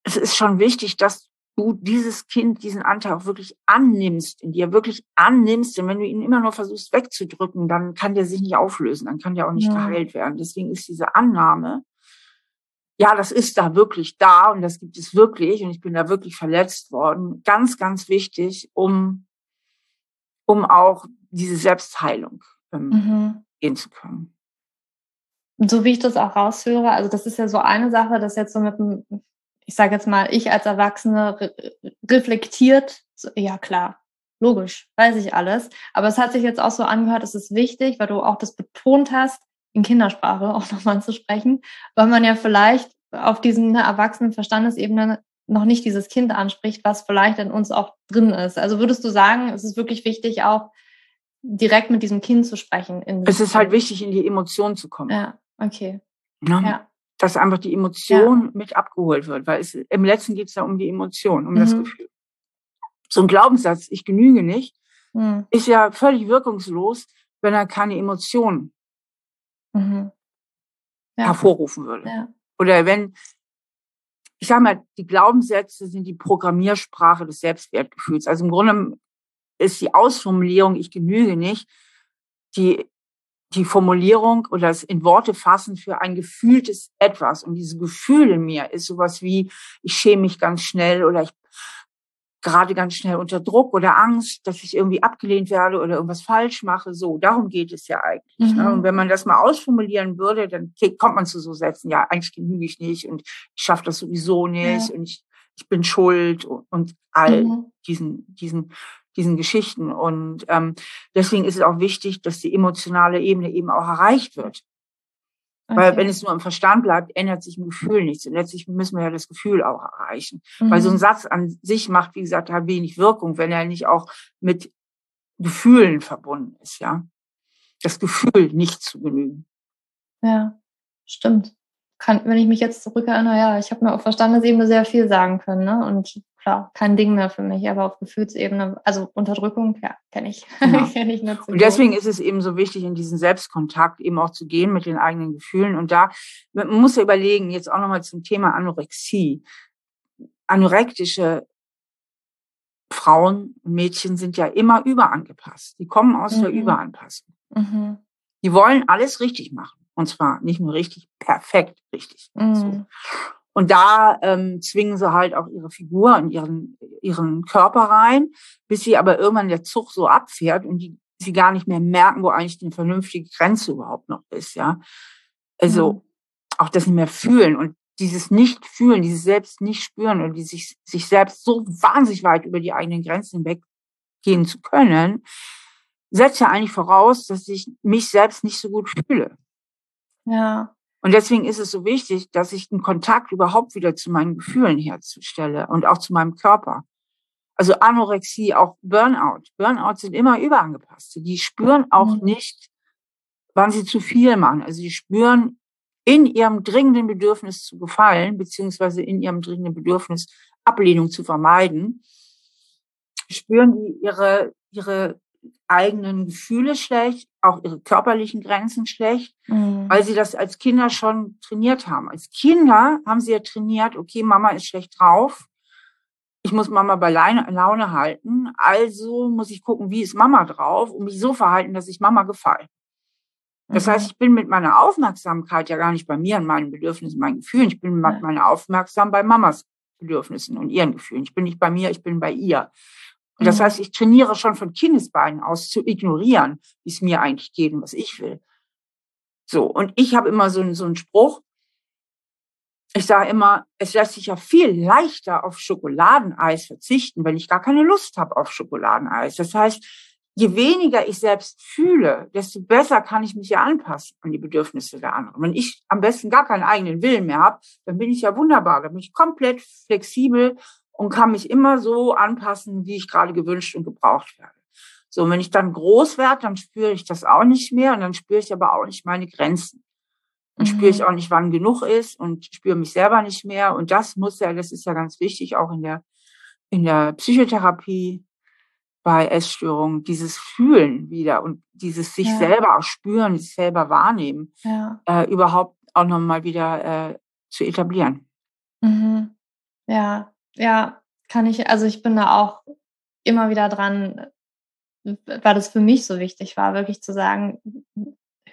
es ist schon wichtig, dass du dieses Kind, diesen Anteil auch wirklich annimmst, in dir wirklich annimmst. Denn wenn du ihn immer nur versuchst wegzudrücken, dann kann der sich nicht auflösen, dann kann der auch nicht ja. geheilt werden. Deswegen ist diese Annahme, ja, das ist da wirklich da und das gibt es wirklich und ich bin da wirklich verletzt worden, ganz, ganz wichtig, um, um auch diese Selbstheilung ähm, mhm. gehen zu können. So wie ich das auch raushöre, also das ist ja so eine Sache, dass jetzt so mit dem, ich sage jetzt mal, ich als Erwachsene re reflektiert, so, ja klar, logisch, weiß ich alles. Aber es hat sich jetzt auch so angehört, es ist wichtig, weil du auch das betont hast, in Kindersprache auch nochmal zu sprechen, weil man ja vielleicht auf diesen ne, erwachsenen Verstandesebene noch nicht dieses Kind anspricht, was vielleicht in uns auch drin ist. Also würdest du sagen, es ist wirklich wichtig, auch direkt mit diesem Kind zu sprechen. es ist halt wichtig, in die Emotion zu kommen. Ja, okay. Ja. ja. Dass einfach die Emotion ja. mit abgeholt wird, weil es, im letzten geht es ja um die Emotion, um mhm. das Gefühl. So ein Glaubenssatz, ich genüge nicht, mhm. ist ja völlig wirkungslos, wenn er keine Emotionen mhm. ja. hervorrufen würde. Ja. Oder wenn, ich sag mal, die Glaubenssätze sind die Programmiersprache des Selbstwertgefühls. Also im Grunde ist die Ausformulierung, ich genüge nicht, die, die Formulierung oder das in Worte fassen für ein gefühltes Etwas. Und dieses Gefühl in mir ist sowas wie, ich schäme mich ganz schnell oder ich gerade ganz schnell unter Druck oder Angst, dass ich irgendwie abgelehnt werde oder irgendwas falsch mache. So, darum geht es ja eigentlich. Ne? Mhm. Ne? Und wenn man das mal ausformulieren würde, dann kommt man zu so Sätzen, ja, eigentlich genüge ich nicht und ich schaffe das sowieso nicht ja. und ich, ich bin schuld und, und all mhm. diesen, diesen diesen Geschichten. Und ähm, deswegen ist es auch wichtig, dass die emotionale Ebene eben auch erreicht wird. Okay. Weil wenn es nur im Verstand bleibt, ändert sich im Gefühl nichts. Und letztlich müssen wir ja das Gefühl auch erreichen. Mhm. Weil so ein mhm. Satz an sich macht, wie gesagt, halt wenig Wirkung, wenn er nicht auch mit Gefühlen verbunden ist, ja. Das Gefühl, nicht zu genügen. Ja, stimmt. Kann, wenn ich mich jetzt zurückerinnere, ja, ich habe mir auf Verstandesebene sehr viel sagen können, ne? Und klar, kein Ding mehr für mich, aber auf Gefühlsebene, also Unterdrückung, ja, kenne ich. Ja. kenn ich und deswegen gut. ist es eben so wichtig, in diesen Selbstkontakt eben auch zu gehen mit den eigenen Gefühlen. Und da, man muss ja überlegen, jetzt auch nochmal zum Thema Anorexie. Anorektische Frauen und Mädchen sind ja immer überangepasst. Die kommen aus mhm. der Überanpassung. Mhm. Die wollen alles richtig machen. Und zwar nicht nur richtig, perfekt richtig. Mhm. So. Und da ähm, zwingen sie halt auch ihre Figur in ihren, ihren Körper rein, bis sie aber irgendwann der Zug so abfährt und die, sie gar nicht mehr merken, wo eigentlich die vernünftige Grenze überhaupt noch ist, ja. Also mhm. auch das nicht mehr fühlen und dieses Nicht-Fühlen, dieses Selbst nicht spüren und die sich, sich selbst so wahnsinnig weit über die eigenen Grenzen hinweggehen zu können, setzt ja eigentlich voraus, dass ich mich selbst nicht so gut fühle. Ja. Und deswegen ist es so wichtig, dass ich einen Kontakt überhaupt wieder zu meinen Gefühlen herzustelle und auch zu meinem Körper. Also Anorexie, auch Burnout. Burnout sind immer überangepasste. Die spüren auch mhm. nicht, wann sie zu viel machen. Also die spüren in ihrem dringenden Bedürfnis zu gefallen, beziehungsweise in ihrem dringenden Bedürfnis Ablehnung zu vermeiden, spüren die ihre ihre eigenen Gefühle schlecht, auch ihre körperlichen Grenzen schlecht, mhm. Weil sie das als Kinder schon trainiert haben. Als Kinder haben sie ja trainiert, okay, Mama ist schlecht drauf, ich muss Mama bei Laune halten, also muss ich gucken, wie ist Mama drauf und mich so verhalten, dass ich Mama gefalle. Das mhm. heißt, ich bin mit meiner Aufmerksamkeit ja gar nicht bei mir und meinen Bedürfnissen, meinen Gefühlen. Ich bin mit meiner Aufmerksamkeit bei Mamas Bedürfnissen und ihren Gefühlen. Ich bin nicht bei mir, ich bin bei ihr. Und das mhm. heißt, ich trainiere schon von Kindesbeinen aus zu ignorieren, wie es mir eigentlich geht und was ich will. So, und ich habe immer so, so einen Spruch. Ich sage immer, es lässt sich ja viel leichter auf Schokoladeneis verzichten, wenn ich gar keine Lust habe auf Schokoladeneis. Das heißt, je weniger ich selbst fühle, desto besser kann ich mich ja anpassen an die Bedürfnisse der anderen. Wenn ich am besten gar keinen eigenen Willen mehr habe, dann bin ich ja wunderbar, dann bin ich komplett flexibel und kann mich immer so anpassen, wie ich gerade gewünscht und gebraucht werde. So, und wenn ich dann groß werde, dann spüre ich das auch nicht mehr und dann spüre ich aber auch nicht meine Grenzen. Dann mhm. spüre ich auch nicht, wann genug ist und spüre mich selber nicht mehr. Und das muss ja, das ist ja ganz wichtig, auch in der, in der Psychotherapie, bei Essstörungen, dieses Fühlen wieder und dieses sich ja. selber auch spüren, sich selber wahrnehmen, ja. äh, überhaupt auch nochmal wieder äh, zu etablieren. Mhm. Ja, ja, kann ich, also ich bin da auch immer wieder dran, weil das für mich so wichtig war, wirklich zu sagen,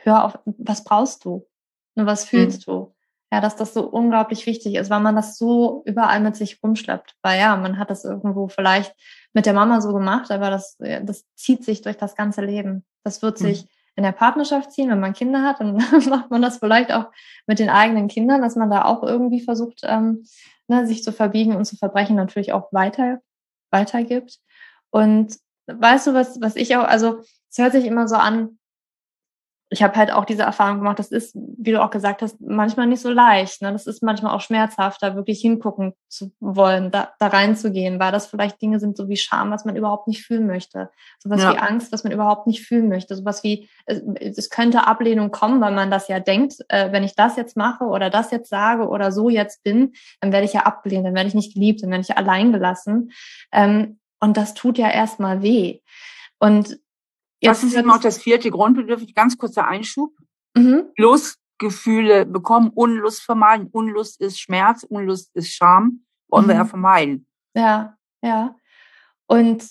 hör auf, was brauchst du? Und was fühlst mhm. du? Ja, dass das so unglaublich wichtig ist, weil man das so überall mit sich rumschleppt. Weil ja, man hat das irgendwo vielleicht mit der Mama so gemacht, aber das, das zieht sich durch das ganze Leben. Das wird sich mhm. in der Partnerschaft ziehen, wenn man Kinder hat, dann macht man das vielleicht auch mit den eigenen Kindern, dass man da auch irgendwie versucht, ähm, ne, sich zu verbiegen und zu verbrechen, natürlich auch weiter, weitergibt. Und weißt du, was, was ich auch, also es hört sich immer so an, ich habe halt auch diese Erfahrung gemacht, das ist, wie du auch gesagt hast, manchmal nicht so leicht. Ne? Das ist manchmal auch schmerzhaft, da wirklich hingucken zu wollen, da, da reinzugehen, weil das vielleicht Dinge sind, so wie Scham, was man überhaupt nicht fühlen möchte. Sowas ja. wie Angst, was man überhaupt nicht fühlen möchte. Sowas wie, es, es könnte Ablehnung kommen, weil man das ja denkt, äh, wenn ich das jetzt mache oder das jetzt sage oder so jetzt bin, dann werde ich ja abgelehnt, dann werde ich nicht geliebt, dann werde ich ja allein gelassen. Ähm, und das tut ja erstmal weh. Und Jetzt das ist eben auch das vierte Grundbedürfnis. Ganz kurzer Einschub. Mhm. Lustgefühle bekommen, Unlust vermeiden. Unlust ist Schmerz, Unlust ist Scham. Wollen mhm. wir ja vermeiden. Ja, ja. Und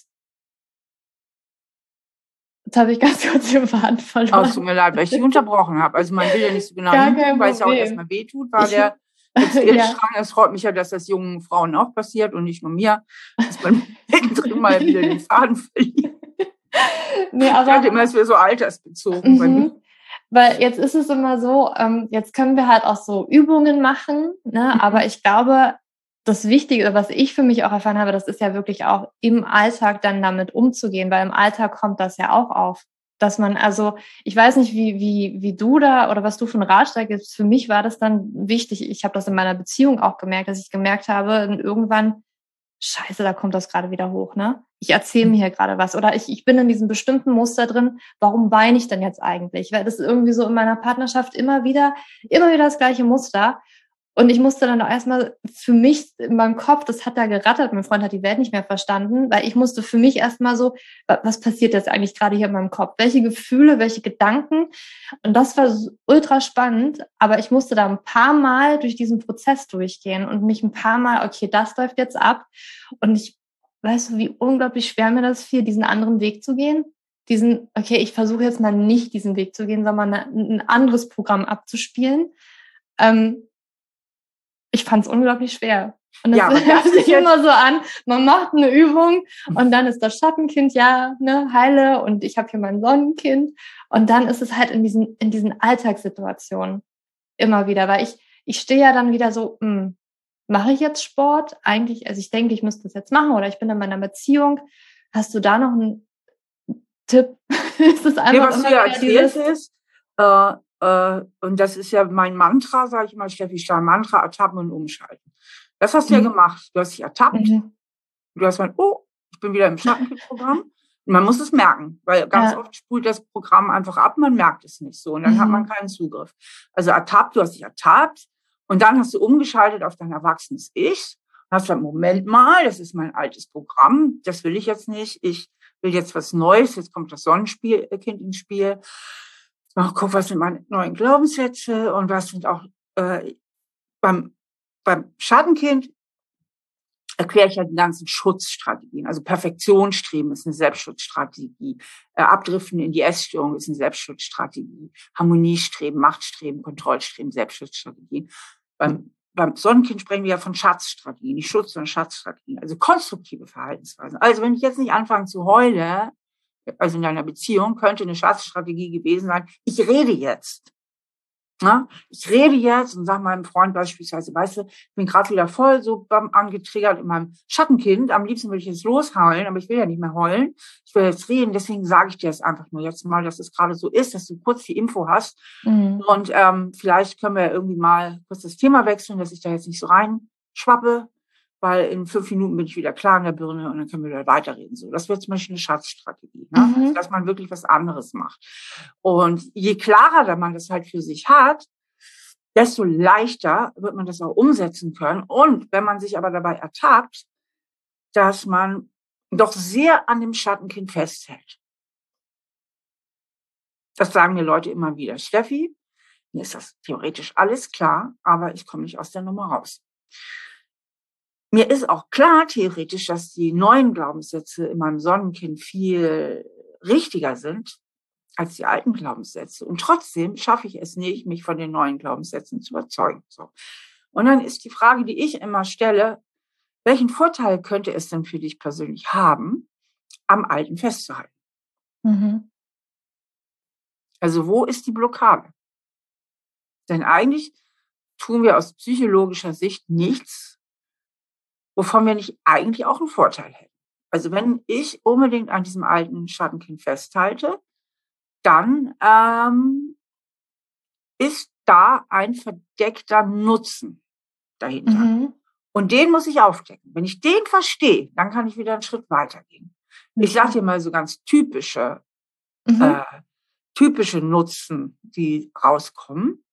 jetzt habe ich ganz kurz den Faden verloren. Oh, tut mir leid, weil ich dich unterbrochen habe. Also man will ja nicht so genau hingucken, weil es ja auch erstmal wehtut, war der ja. Es freut mich ja, dass das jungen Frauen auch passiert und nicht nur mir, dass man mittendrin mal wieder den Faden verliert nee, aber, ich dachte immer, es wäre so altersbezogen. Mhm. Weil jetzt ist es immer so, ähm, jetzt können wir halt auch so Übungen machen, ne? Mhm. aber ich glaube, das Wichtige, was ich für mich auch erfahren habe, das ist ja wirklich auch im Alltag dann damit umzugehen, weil im Alltag kommt das ja auch auf. Dass man, also, ich weiß nicht, wie, wie, wie du da oder was du für einen Ratschlag gibst. Für mich war das dann wichtig. Ich habe das in meiner Beziehung auch gemerkt, dass ich gemerkt habe, irgendwann scheiße, da kommt das gerade wieder hoch, ne? Ich erzähle mir hier gerade was oder ich, ich bin in diesem bestimmten Muster drin, warum weine ich denn jetzt eigentlich? Weil das ist irgendwie so in meiner Partnerschaft immer wieder, immer wieder das gleiche Muster. Und ich musste dann auch erstmal für mich in meinem Kopf, das hat da gerattert, mein Freund hat die Welt nicht mehr verstanden, weil ich musste für mich erstmal so, was passiert jetzt eigentlich gerade hier in meinem Kopf? Welche Gefühle, welche Gedanken? Und das war ultra spannend, aber ich musste da ein paar Mal durch diesen Prozess durchgehen und mich ein paar Mal, okay, das läuft jetzt ab. Und ich weißt du, wie unglaublich schwer mir das fiel, diesen anderen Weg zu gehen? Diesen, okay, ich versuche jetzt mal nicht diesen Weg zu gehen, sondern ein anderes Programm abzuspielen. Ähm, ich fand es unglaublich schwer. Und das ja, hört sich immer so an, man macht eine Übung und dann ist das Schattenkind ja ne, heile und ich habe hier mein Sonnenkind. Und dann ist es halt in diesen, in diesen Alltagssituationen immer wieder, weil ich, ich stehe ja dann wieder so, hm, mache ich jetzt Sport? Eigentlich, also ich denke, ich müsste das jetzt machen oder ich bin in meiner Beziehung. Hast du da noch einen Tipp? ist das einfach nee, was du ja erzählt ist, äh, äh, und das ist ja mein Mantra, sage ich mal, Steffi Stahl, Mantra, ertappen und umschalten. Das hast du mhm. ja gemacht. Du hast dich ertappt. Mhm. Du hast gesagt, oh, ich bin wieder im Schattenprogramm. man muss es merken, weil ganz ja. oft spult das Programm einfach ab, man merkt es nicht so und dann mhm. hat man keinen Zugriff. Also ertappt, du hast dich ertappt und dann hast du umgeschaltet auf dein erwachsenes Ich und hast gesagt, Moment mal, das ist mein altes Programm, das will ich jetzt nicht. Ich will jetzt was Neues, jetzt kommt das Sonnenkind ins Spiel. Mal guck, was sind meine neuen Glaubenssätze und was sind auch äh, beim, beim Schattenkind erkläre ich ja die ganzen Schutzstrategien. Also Perfektionsstreben ist eine Selbstschutzstrategie. Äh, Abdriften in die Essstörung ist eine Selbstschutzstrategie. Harmoniestreben, Machtstreben, Kontrollstreben, Selbstschutzstrategien. Beim, beim Sonnenkind sprechen wir ja von Schatzstrategien, nicht Schutz, sondern Schatzstrategien. Also konstruktive Verhaltensweisen. Also wenn ich jetzt nicht anfange zu heulen, also in einer Beziehung, könnte eine Schatzstrategie gewesen sein, ich rede jetzt. Ne? Ich rede jetzt und sage meinem Freund beispielsweise, weißt du, ich bin gerade wieder voll so angetriggert in meinem Schattenkind. Am liebsten würde ich jetzt losheulen, aber ich will ja nicht mehr heulen. Ich will jetzt reden, deswegen sage ich dir jetzt einfach nur jetzt mal, dass es gerade so ist, dass du kurz die Info hast. Mhm. Und ähm, vielleicht können wir irgendwie mal kurz das Thema wechseln, dass ich da jetzt nicht so reinschwappe weil in fünf Minuten bin ich wieder klar in der Birne und dann können wir wieder weiterreden. So, das wäre zum Beispiel eine Schatzstrategie, ne? Mhm. Also, dass man wirklich was anderes macht. Und je klarer man das halt für sich hat, desto leichter wird man das auch umsetzen können. Und wenn man sich aber dabei ertappt, dass man doch sehr an dem Schattenkind festhält. Das sagen mir Leute immer wieder. Steffi, mir ist das theoretisch alles klar, aber ich komme nicht aus der Nummer raus. Mir ist auch klar, theoretisch, dass die neuen Glaubenssätze in meinem Sonnenkind viel richtiger sind als die alten Glaubenssätze. Und trotzdem schaffe ich es nicht, mich von den neuen Glaubenssätzen zu überzeugen. So. Und dann ist die Frage, die ich immer stelle, welchen Vorteil könnte es denn für dich persönlich haben, am Alten festzuhalten? Mhm. Also wo ist die Blockade? Denn eigentlich tun wir aus psychologischer Sicht nichts, wovon wir nicht eigentlich auch einen Vorteil hätten. Also wenn ich unbedingt an diesem alten Schattenkind festhalte, dann ähm, ist da ein verdeckter Nutzen dahinter. Mhm. Und den muss ich aufdecken. Wenn ich den verstehe, dann kann ich wieder einen Schritt weitergehen. Ich sage dir mal so ganz typische, mhm. äh, typische Nutzen, die rauskommen.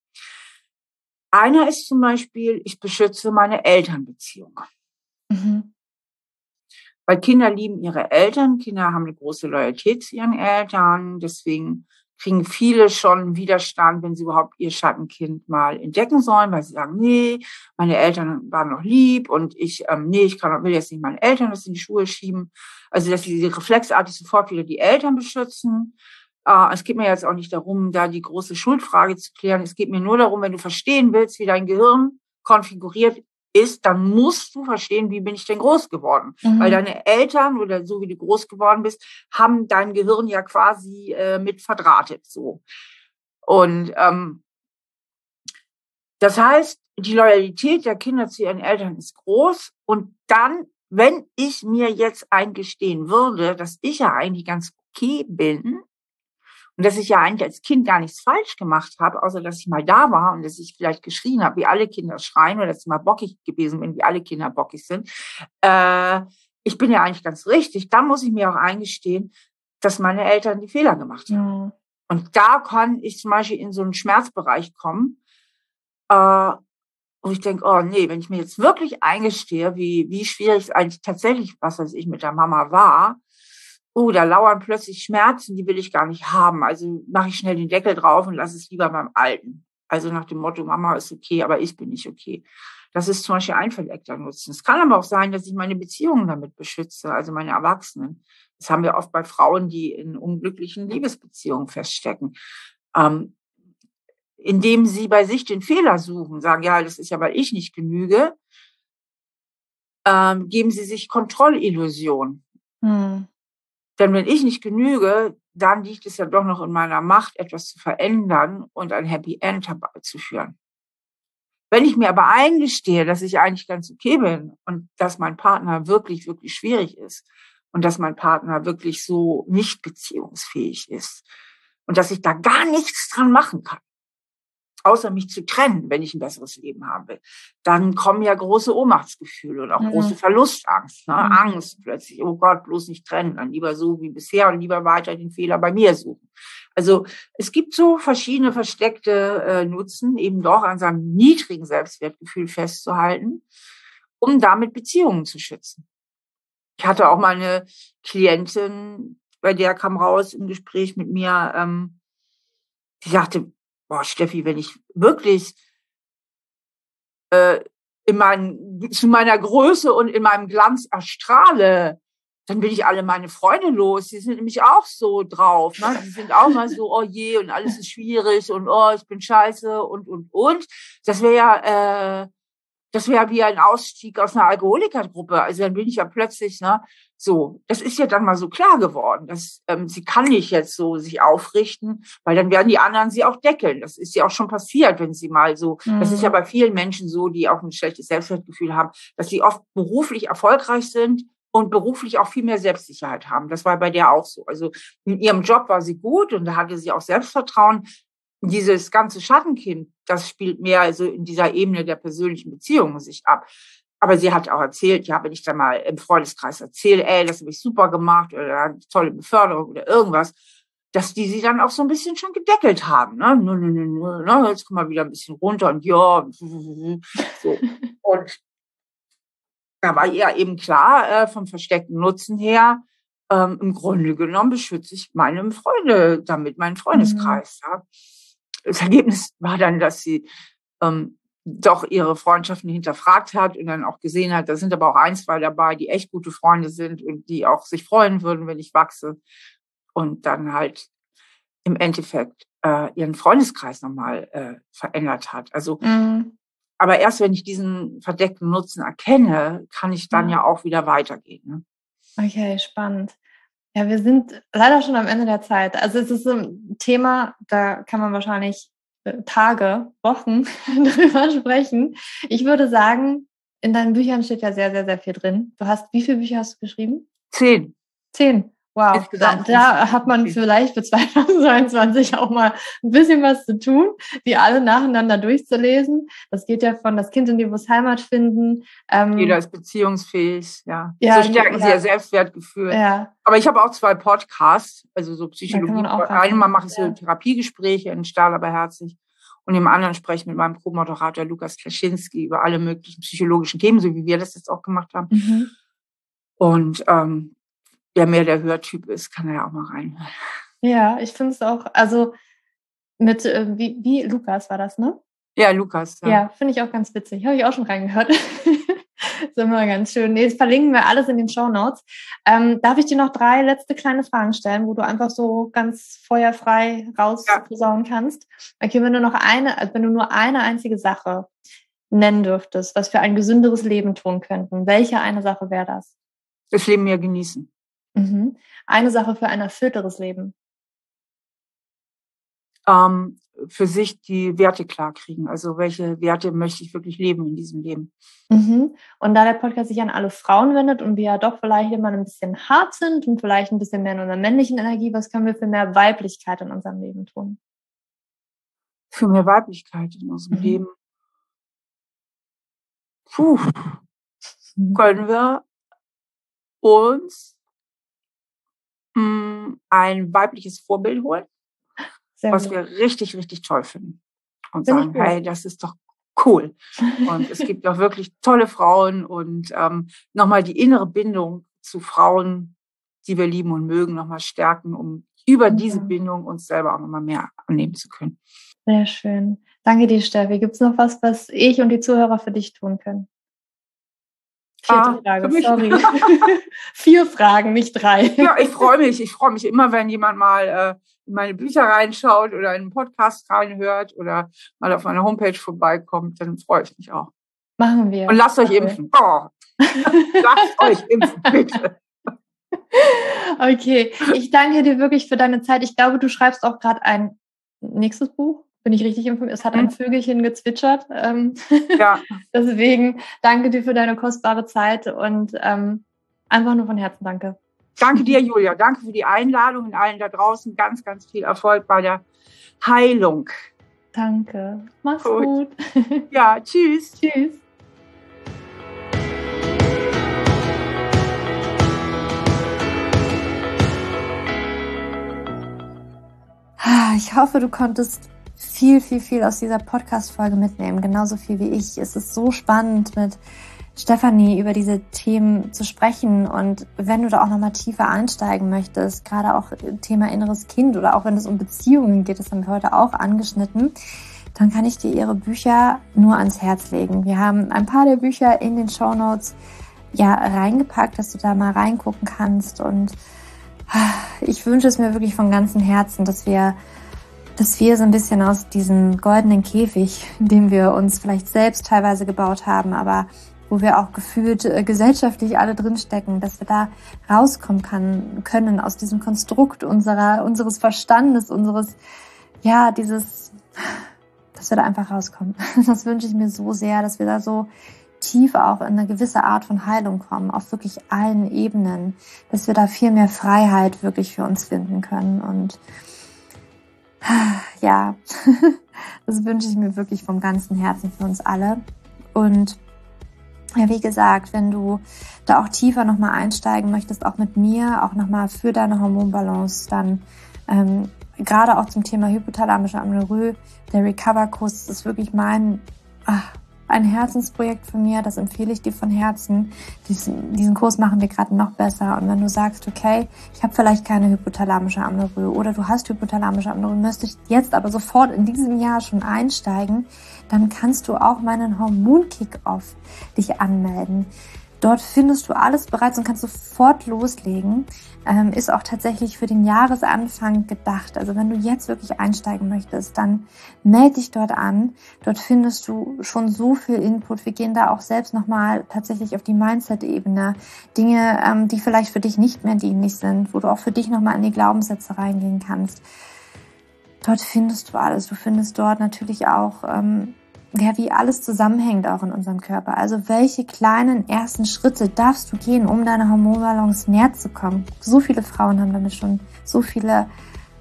Einer ist zum Beispiel, ich beschütze meine Elternbeziehung. Mhm. Weil Kinder lieben ihre Eltern, Kinder haben eine große Loyalität zu ihren Eltern, deswegen kriegen viele schon Widerstand, wenn sie überhaupt ihr Schattenkind mal entdecken sollen, weil sie sagen, nee, meine Eltern waren noch lieb und ich, ähm, nee, ich kann, will jetzt nicht meine Eltern das in die Schuhe schieben. Also, dass sie reflexartig sofort wieder die Eltern beschützen. Äh, es geht mir jetzt auch nicht darum, da die große Schuldfrage zu klären. Es geht mir nur darum, wenn du verstehen willst, wie dein Gehirn konfiguriert ist, dann musst du verstehen, wie bin ich denn groß geworden? Mhm. Weil deine Eltern oder so wie du groß geworden bist, haben dein Gehirn ja quasi äh, mit verdrahtet so. Und ähm, das heißt, die Loyalität der Kinder zu ihren Eltern ist groß. Und dann, wenn ich mir jetzt eingestehen würde, dass ich ja eigentlich ganz okay bin, und dass ich ja eigentlich als Kind gar nichts falsch gemacht habe, außer dass ich mal da war und dass ich vielleicht geschrien habe, wie alle Kinder schreien, oder dass ich mal bockig gewesen bin, wie alle Kinder bockig sind. Äh, ich bin ja eigentlich ganz richtig. Dann muss ich mir auch eingestehen, dass meine Eltern die Fehler gemacht haben. Ja. Und da kann ich zum Beispiel in so einen Schmerzbereich kommen, äh, wo ich denke, oh nee, wenn ich mir jetzt wirklich eingestehe, wie, wie schwierig es eigentlich tatsächlich, was weiß ich, mit der Mama war, oh, da lauern plötzlich Schmerzen, die will ich gar nicht haben. Also mache ich schnell den Deckel drauf und lasse es lieber beim Alten. Also nach dem Motto, Mama ist okay, aber ich bin nicht okay. Das ist zum Beispiel ein verdeckter Nutzen. Es kann aber auch sein, dass ich meine Beziehungen damit beschütze, also meine Erwachsenen. Das haben wir oft bei Frauen, die in unglücklichen Liebesbeziehungen feststecken. Ähm, indem sie bei sich den Fehler suchen, sagen, ja, das ist ja, weil ich nicht genüge, ähm, geben sie sich Kontrollillusion. Hm. Denn wenn ich nicht genüge, dann liegt es ja doch noch in meiner Macht, etwas zu verändern und ein Happy End herbeizuführen. Wenn ich mir aber eingestehe, dass ich eigentlich ganz okay bin und dass mein Partner wirklich, wirklich schwierig ist und dass mein Partner wirklich so nicht beziehungsfähig ist und dass ich da gar nichts dran machen kann, außer mich zu trennen, wenn ich ein besseres Leben haben will, dann kommen ja große Ohnmachtsgefühle und auch mhm. große Verlustangst, ne? Mhm. Angst plötzlich, oh Gott, bloß nicht trennen, dann lieber so wie bisher und lieber weiter den Fehler bei mir suchen. Also es gibt so verschiedene versteckte äh, Nutzen, eben doch an seinem niedrigen Selbstwertgefühl festzuhalten, um damit Beziehungen zu schützen. Ich hatte auch mal eine Klientin, bei der kam raus im Gespräch mit mir, ähm, die sagte, boah, Steffi, wenn ich wirklich äh, in mein, zu meiner Größe und in meinem Glanz erstrahle, dann bin ich alle meine Freunde los. Die sind nämlich auch so drauf. Ne? Die sind auch mal so, oh je, und alles ist schwierig und oh, ich bin scheiße und, und, und. Das wäre ja, äh, das wäre wie ein Ausstieg aus einer Alkoholikergruppe. Also dann bin ich ja plötzlich, ne, so, das ist ja dann mal so klar geworden, dass ähm, sie kann nicht jetzt so sich aufrichten, weil dann werden die anderen sie auch deckeln. Das ist ja auch schon passiert, wenn sie mal so, mhm. das ist ja mhm. bei vielen Menschen so, die auch ein schlechtes Selbstwertgefühl haben, dass sie oft beruflich erfolgreich sind und beruflich auch viel mehr Selbstsicherheit haben. Das war bei der auch so. Also in ihrem Job war sie gut und da hatte sie auch Selbstvertrauen. Dieses ganze Schattenkind, das spielt mehr also in dieser Ebene der persönlichen Beziehungen sich ab. Aber sie hat auch erzählt, ja, wenn ich dann mal im Freundeskreis erzähle, ey, das habe ich super gemacht oder tolle Beförderung oder irgendwas, dass die sie dann auch so ein bisschen schon gedeckelt haben. Ne? Nö, nö, nö, nö, ne? Jetzt kommen wir wieder ein bisschen runter und ja, so. Und da war ihr eben klar, äh, vom versteckten Nutzen her, ähm, im Grunde genommen beschütze ich meine Freunde damit, meinen Freundeskreis. Mhm. Ja. Das Ergebnis war dann, dass sie ähm, doch ihre Freundschaften hinterfragt hat und dann auch gesehen hat, da sind aber auch ein, zwei dabei, die echt gute Freunde sind und die auch sich freuen würden, wenn ich wachse. Und dann halt im Endeffekt äh, ihren Freundeskreis nochmal äh, verändert hat. Also, mhm. aber erst wenn ich diesen verdeckten Nutzen erkenne, kann ich dann ja, ja auch wieder weitergehen. Ne? Okay, spannend. Ja, wir sind leider schon am Ende der Zeit. Also es ist ein Thema, da kann man wahrscheinlich äh, Tage, Wochen drüber sprechen. Ich würde sagen, in deinen Büchern steht ja sehr, sehr, sehr viel drin. Du hast, wie viele Bücher hast du geschrieben? Zehn. Zehn. Wow, da, da, hat man vielleicht für 2022 auch mal ein bisschen was zu tun, die alle nacheinander durchzulesen. Das geht ja von das Kind in die Bus Heimat finden. Ähm, Jeder ist beziehungsfähig, ja. ja so stärken ja, sie ihr Selbstwertgefühl. Ja. Aber ich habe auch zwei Podcasts, also so Psychologie. Einmal mache ich so ja. Therapiegespräche in Stahl aber herzlich und im anderen spreche ich mit meinem Co-Moderator Lukas Klaschinski über alle möglichen psychologischen Themen, so wie wir das jetzt auch gemacht haben. Mhm. Und ähm, wer mehr der Hörtyp ist, kann er ja auch mal reinhören. Ja, ich finde es auch, also mit, äh, wie, wie Lukas war das, ne? Ja, Lukas. Ja, ja finde ich auch ganz witzig. Habe ich auch schon reingehört. ist immer ganz schön. Nee, das verlinken wir alles in den Show Notes. Ähm, darf ich dir noch drei letzte kleine Fragen stellen, wo du einfach so ganz feuerfrei rausposaunen ja. kannst? Okay, wenn du noch eine, also wenn du nur eine einzige Sache nennen dürftest, was für ein gesünderes Leben tun könnten, welche eine Sache wäre das? Das Leben mehr genießen. Mhm. Eine Sache für ein erfüllteres Leben. Ähm, für sich die Werte klar kriegen. Also welche Werte möchte ich wirklich leben in diesem Leben. Mhm. Und da der Podcast sich an alle Frauen wendet und wir ja doch vielleicht immer ein bisschen hart sind und vielleicht ein bisschen mehr in unserer männlichen Energie, was können wir für mehr Weiblichkeit in unserem Leben tun? Für mehr Weiblichkeit in unserem mhm. Leben. Puh. Mhm. Können wir uns Mm, ein weibliches Vorbild holen, Sehr was gut. wir richtig, richtig toll finden. Und Bin sagen, hey, das ist doch cool. Und es gibt auch wirklich tolle Frauen und ähm, nochmal die innere Bindung zu Frauen, die wir lieben und mögen, nochmal stärken, um über diese Bindung uns selber auch nochmal mehr annehmen zu können. Sehr schön. Danke dir, Steffi. Gibt es noch was, was ich und die Zuhörer für dich tun können? Vierte ah, Frage, sorry. Vier Fragen, nicht drei. Ja, ich freue mich. Ich freue mich immer, wenn jemand mal äh, in meine Bücher reinschaut oder in einen Podcast reinhört oder mal auf meiner Homepage vorbeikommt. Dann freue ich mich auch. Machen wir. Und lasst euch impfen. Oh. lasst euch impfen, bitte. Okay, ich danke dir wirklich für deine Zeit. Ich glaube, du schreibst auch gerade ein nächstes Buch. Bin ich richtig informiert? Es hat ein mhm. Vögelchen gezwitschert. Ähm, ja. Deswegen danke dir für deine kostbare Zeit und ähm, einfach nur von Herzen danke. Danke dir, Julia. Danke für die Einladung und allen da draußen. Ganz, ganz viel Erfolg bei der Heilung. Danke. Mach's gut. gut. Ja, tschüss. tschüss. Ah, ich hoffe, du konntest viel, viel, viel aus dieser Podcast-Folge mitnehmen. Genauso viel wie ich. Es ist so spannend, mit Stefanie über diese Themen zu sprechen. Und wenn du da auch nochmal tiefer einsteigen möchtest, gerade auch Thema inneres Kind oder auch wenn es um Beziehungen geht, das haben wir heute auch angeschnitten, dann kann ich dir ihre Bücher nur ans Herz legen. Wir haben ein paar der Bücher in den Show Notes ja reingepackt, dass du da mal reingucken kannst. Und ich wünsche es mir wirklich von ganzem Herzen, dass wir dass wir so ein bisschen aus diesem goldenen Käfig, dem wir uns vielleicht selbst teilweise gebaut haben, aber wo wir auch gefühlt äh, gesellschaftlich alle drinstecken, dass wir da rauskommen kann, können aus diesem Konstrukt unserer, unseres Verstandes, unseres, ja, dieses, dass wir da einfach rauskommen. Das wünsche ich mir so sehr, dass wir da so tief auch in eine gewisse Art von Heilung kommen, auf wirklich allen Ebenen, dass wir da viel mehr Freiheit wirklich für uns finden können und ja, das wünsche ich mir wirklich vom ganzen Herzen für uns alle. Und ja, wie gesagt, wenn du da auch tiefer nochmal einsteigen möchtest, auch mit mir, auch nochmal für deine Hormonbalance, dann ähm, gerade auch zum Thema hypothalamische Amenorrhoe, der Recover-Kurs ist wirklich mein, ach, ein Herzensprojekt von mir, das empfehle ich dir von Herzen. Diesen, diesen Kurs machen wir gerade noch besser. Und wenn du sagst, okay, ich habe vielleicht keine hypothalamische Amenorrhoe oder du hast hypothalamische Amenorrhoe, möchtest jetzt aber sofort in diesem Jahr schon einsteigen, dann kannst du auch meinen Hormon-Kick-Off dich anmelden. Dort findest du alles bereits und kannst sofort loslegen. Ähm, ist auch tatsächlich für den Jahresanfang gedacht. Also wenn du jetzt wirklich einsteigen möchtest, dann melde dich dort an. Dort findest du schon so viel Input. Wir gehen da auch selbst nochmal tatsächlich auf die Mindset-Ebene. Dinge, ähm, die vielleicht für dich nicht mehr dienlich sind, wo du auch für dich nochmal in die Glaubenssätze reingehen kannst. Dort findest du alles. Du findest dort natürlich auch ähm, ja, wie alles zusammenhängt auch in unserem Körper. Also welche kleinen ersten Schritte darfst du gehen, um deiner Hormonbalance näher zu kommen? So viele Frauen haben damit schon so viele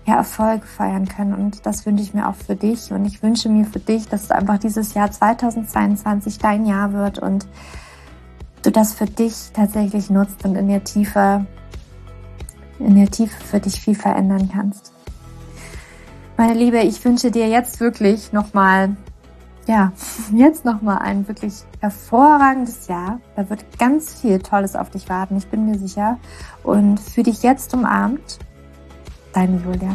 ja, Erfolge feiern können und das wünsche ich mir auch für dich und ich wünsche mir für dich, dass einfach dieses Jahr 2022 dein Jahr wird und du das für dich tatsächlich nutzt und in der Tiefe, in der Tiefe für dich viel verändern kannst. Meine Liebe, ich wünsche dir jetzt wirklich nochmal ja, jetzt nochmal ein wirklich hervorragendes Jahr. Da wird ganz viel Tolles auf dich warten, ich bin mir sicher. Und für dich jetzt umarmt, deine Julia.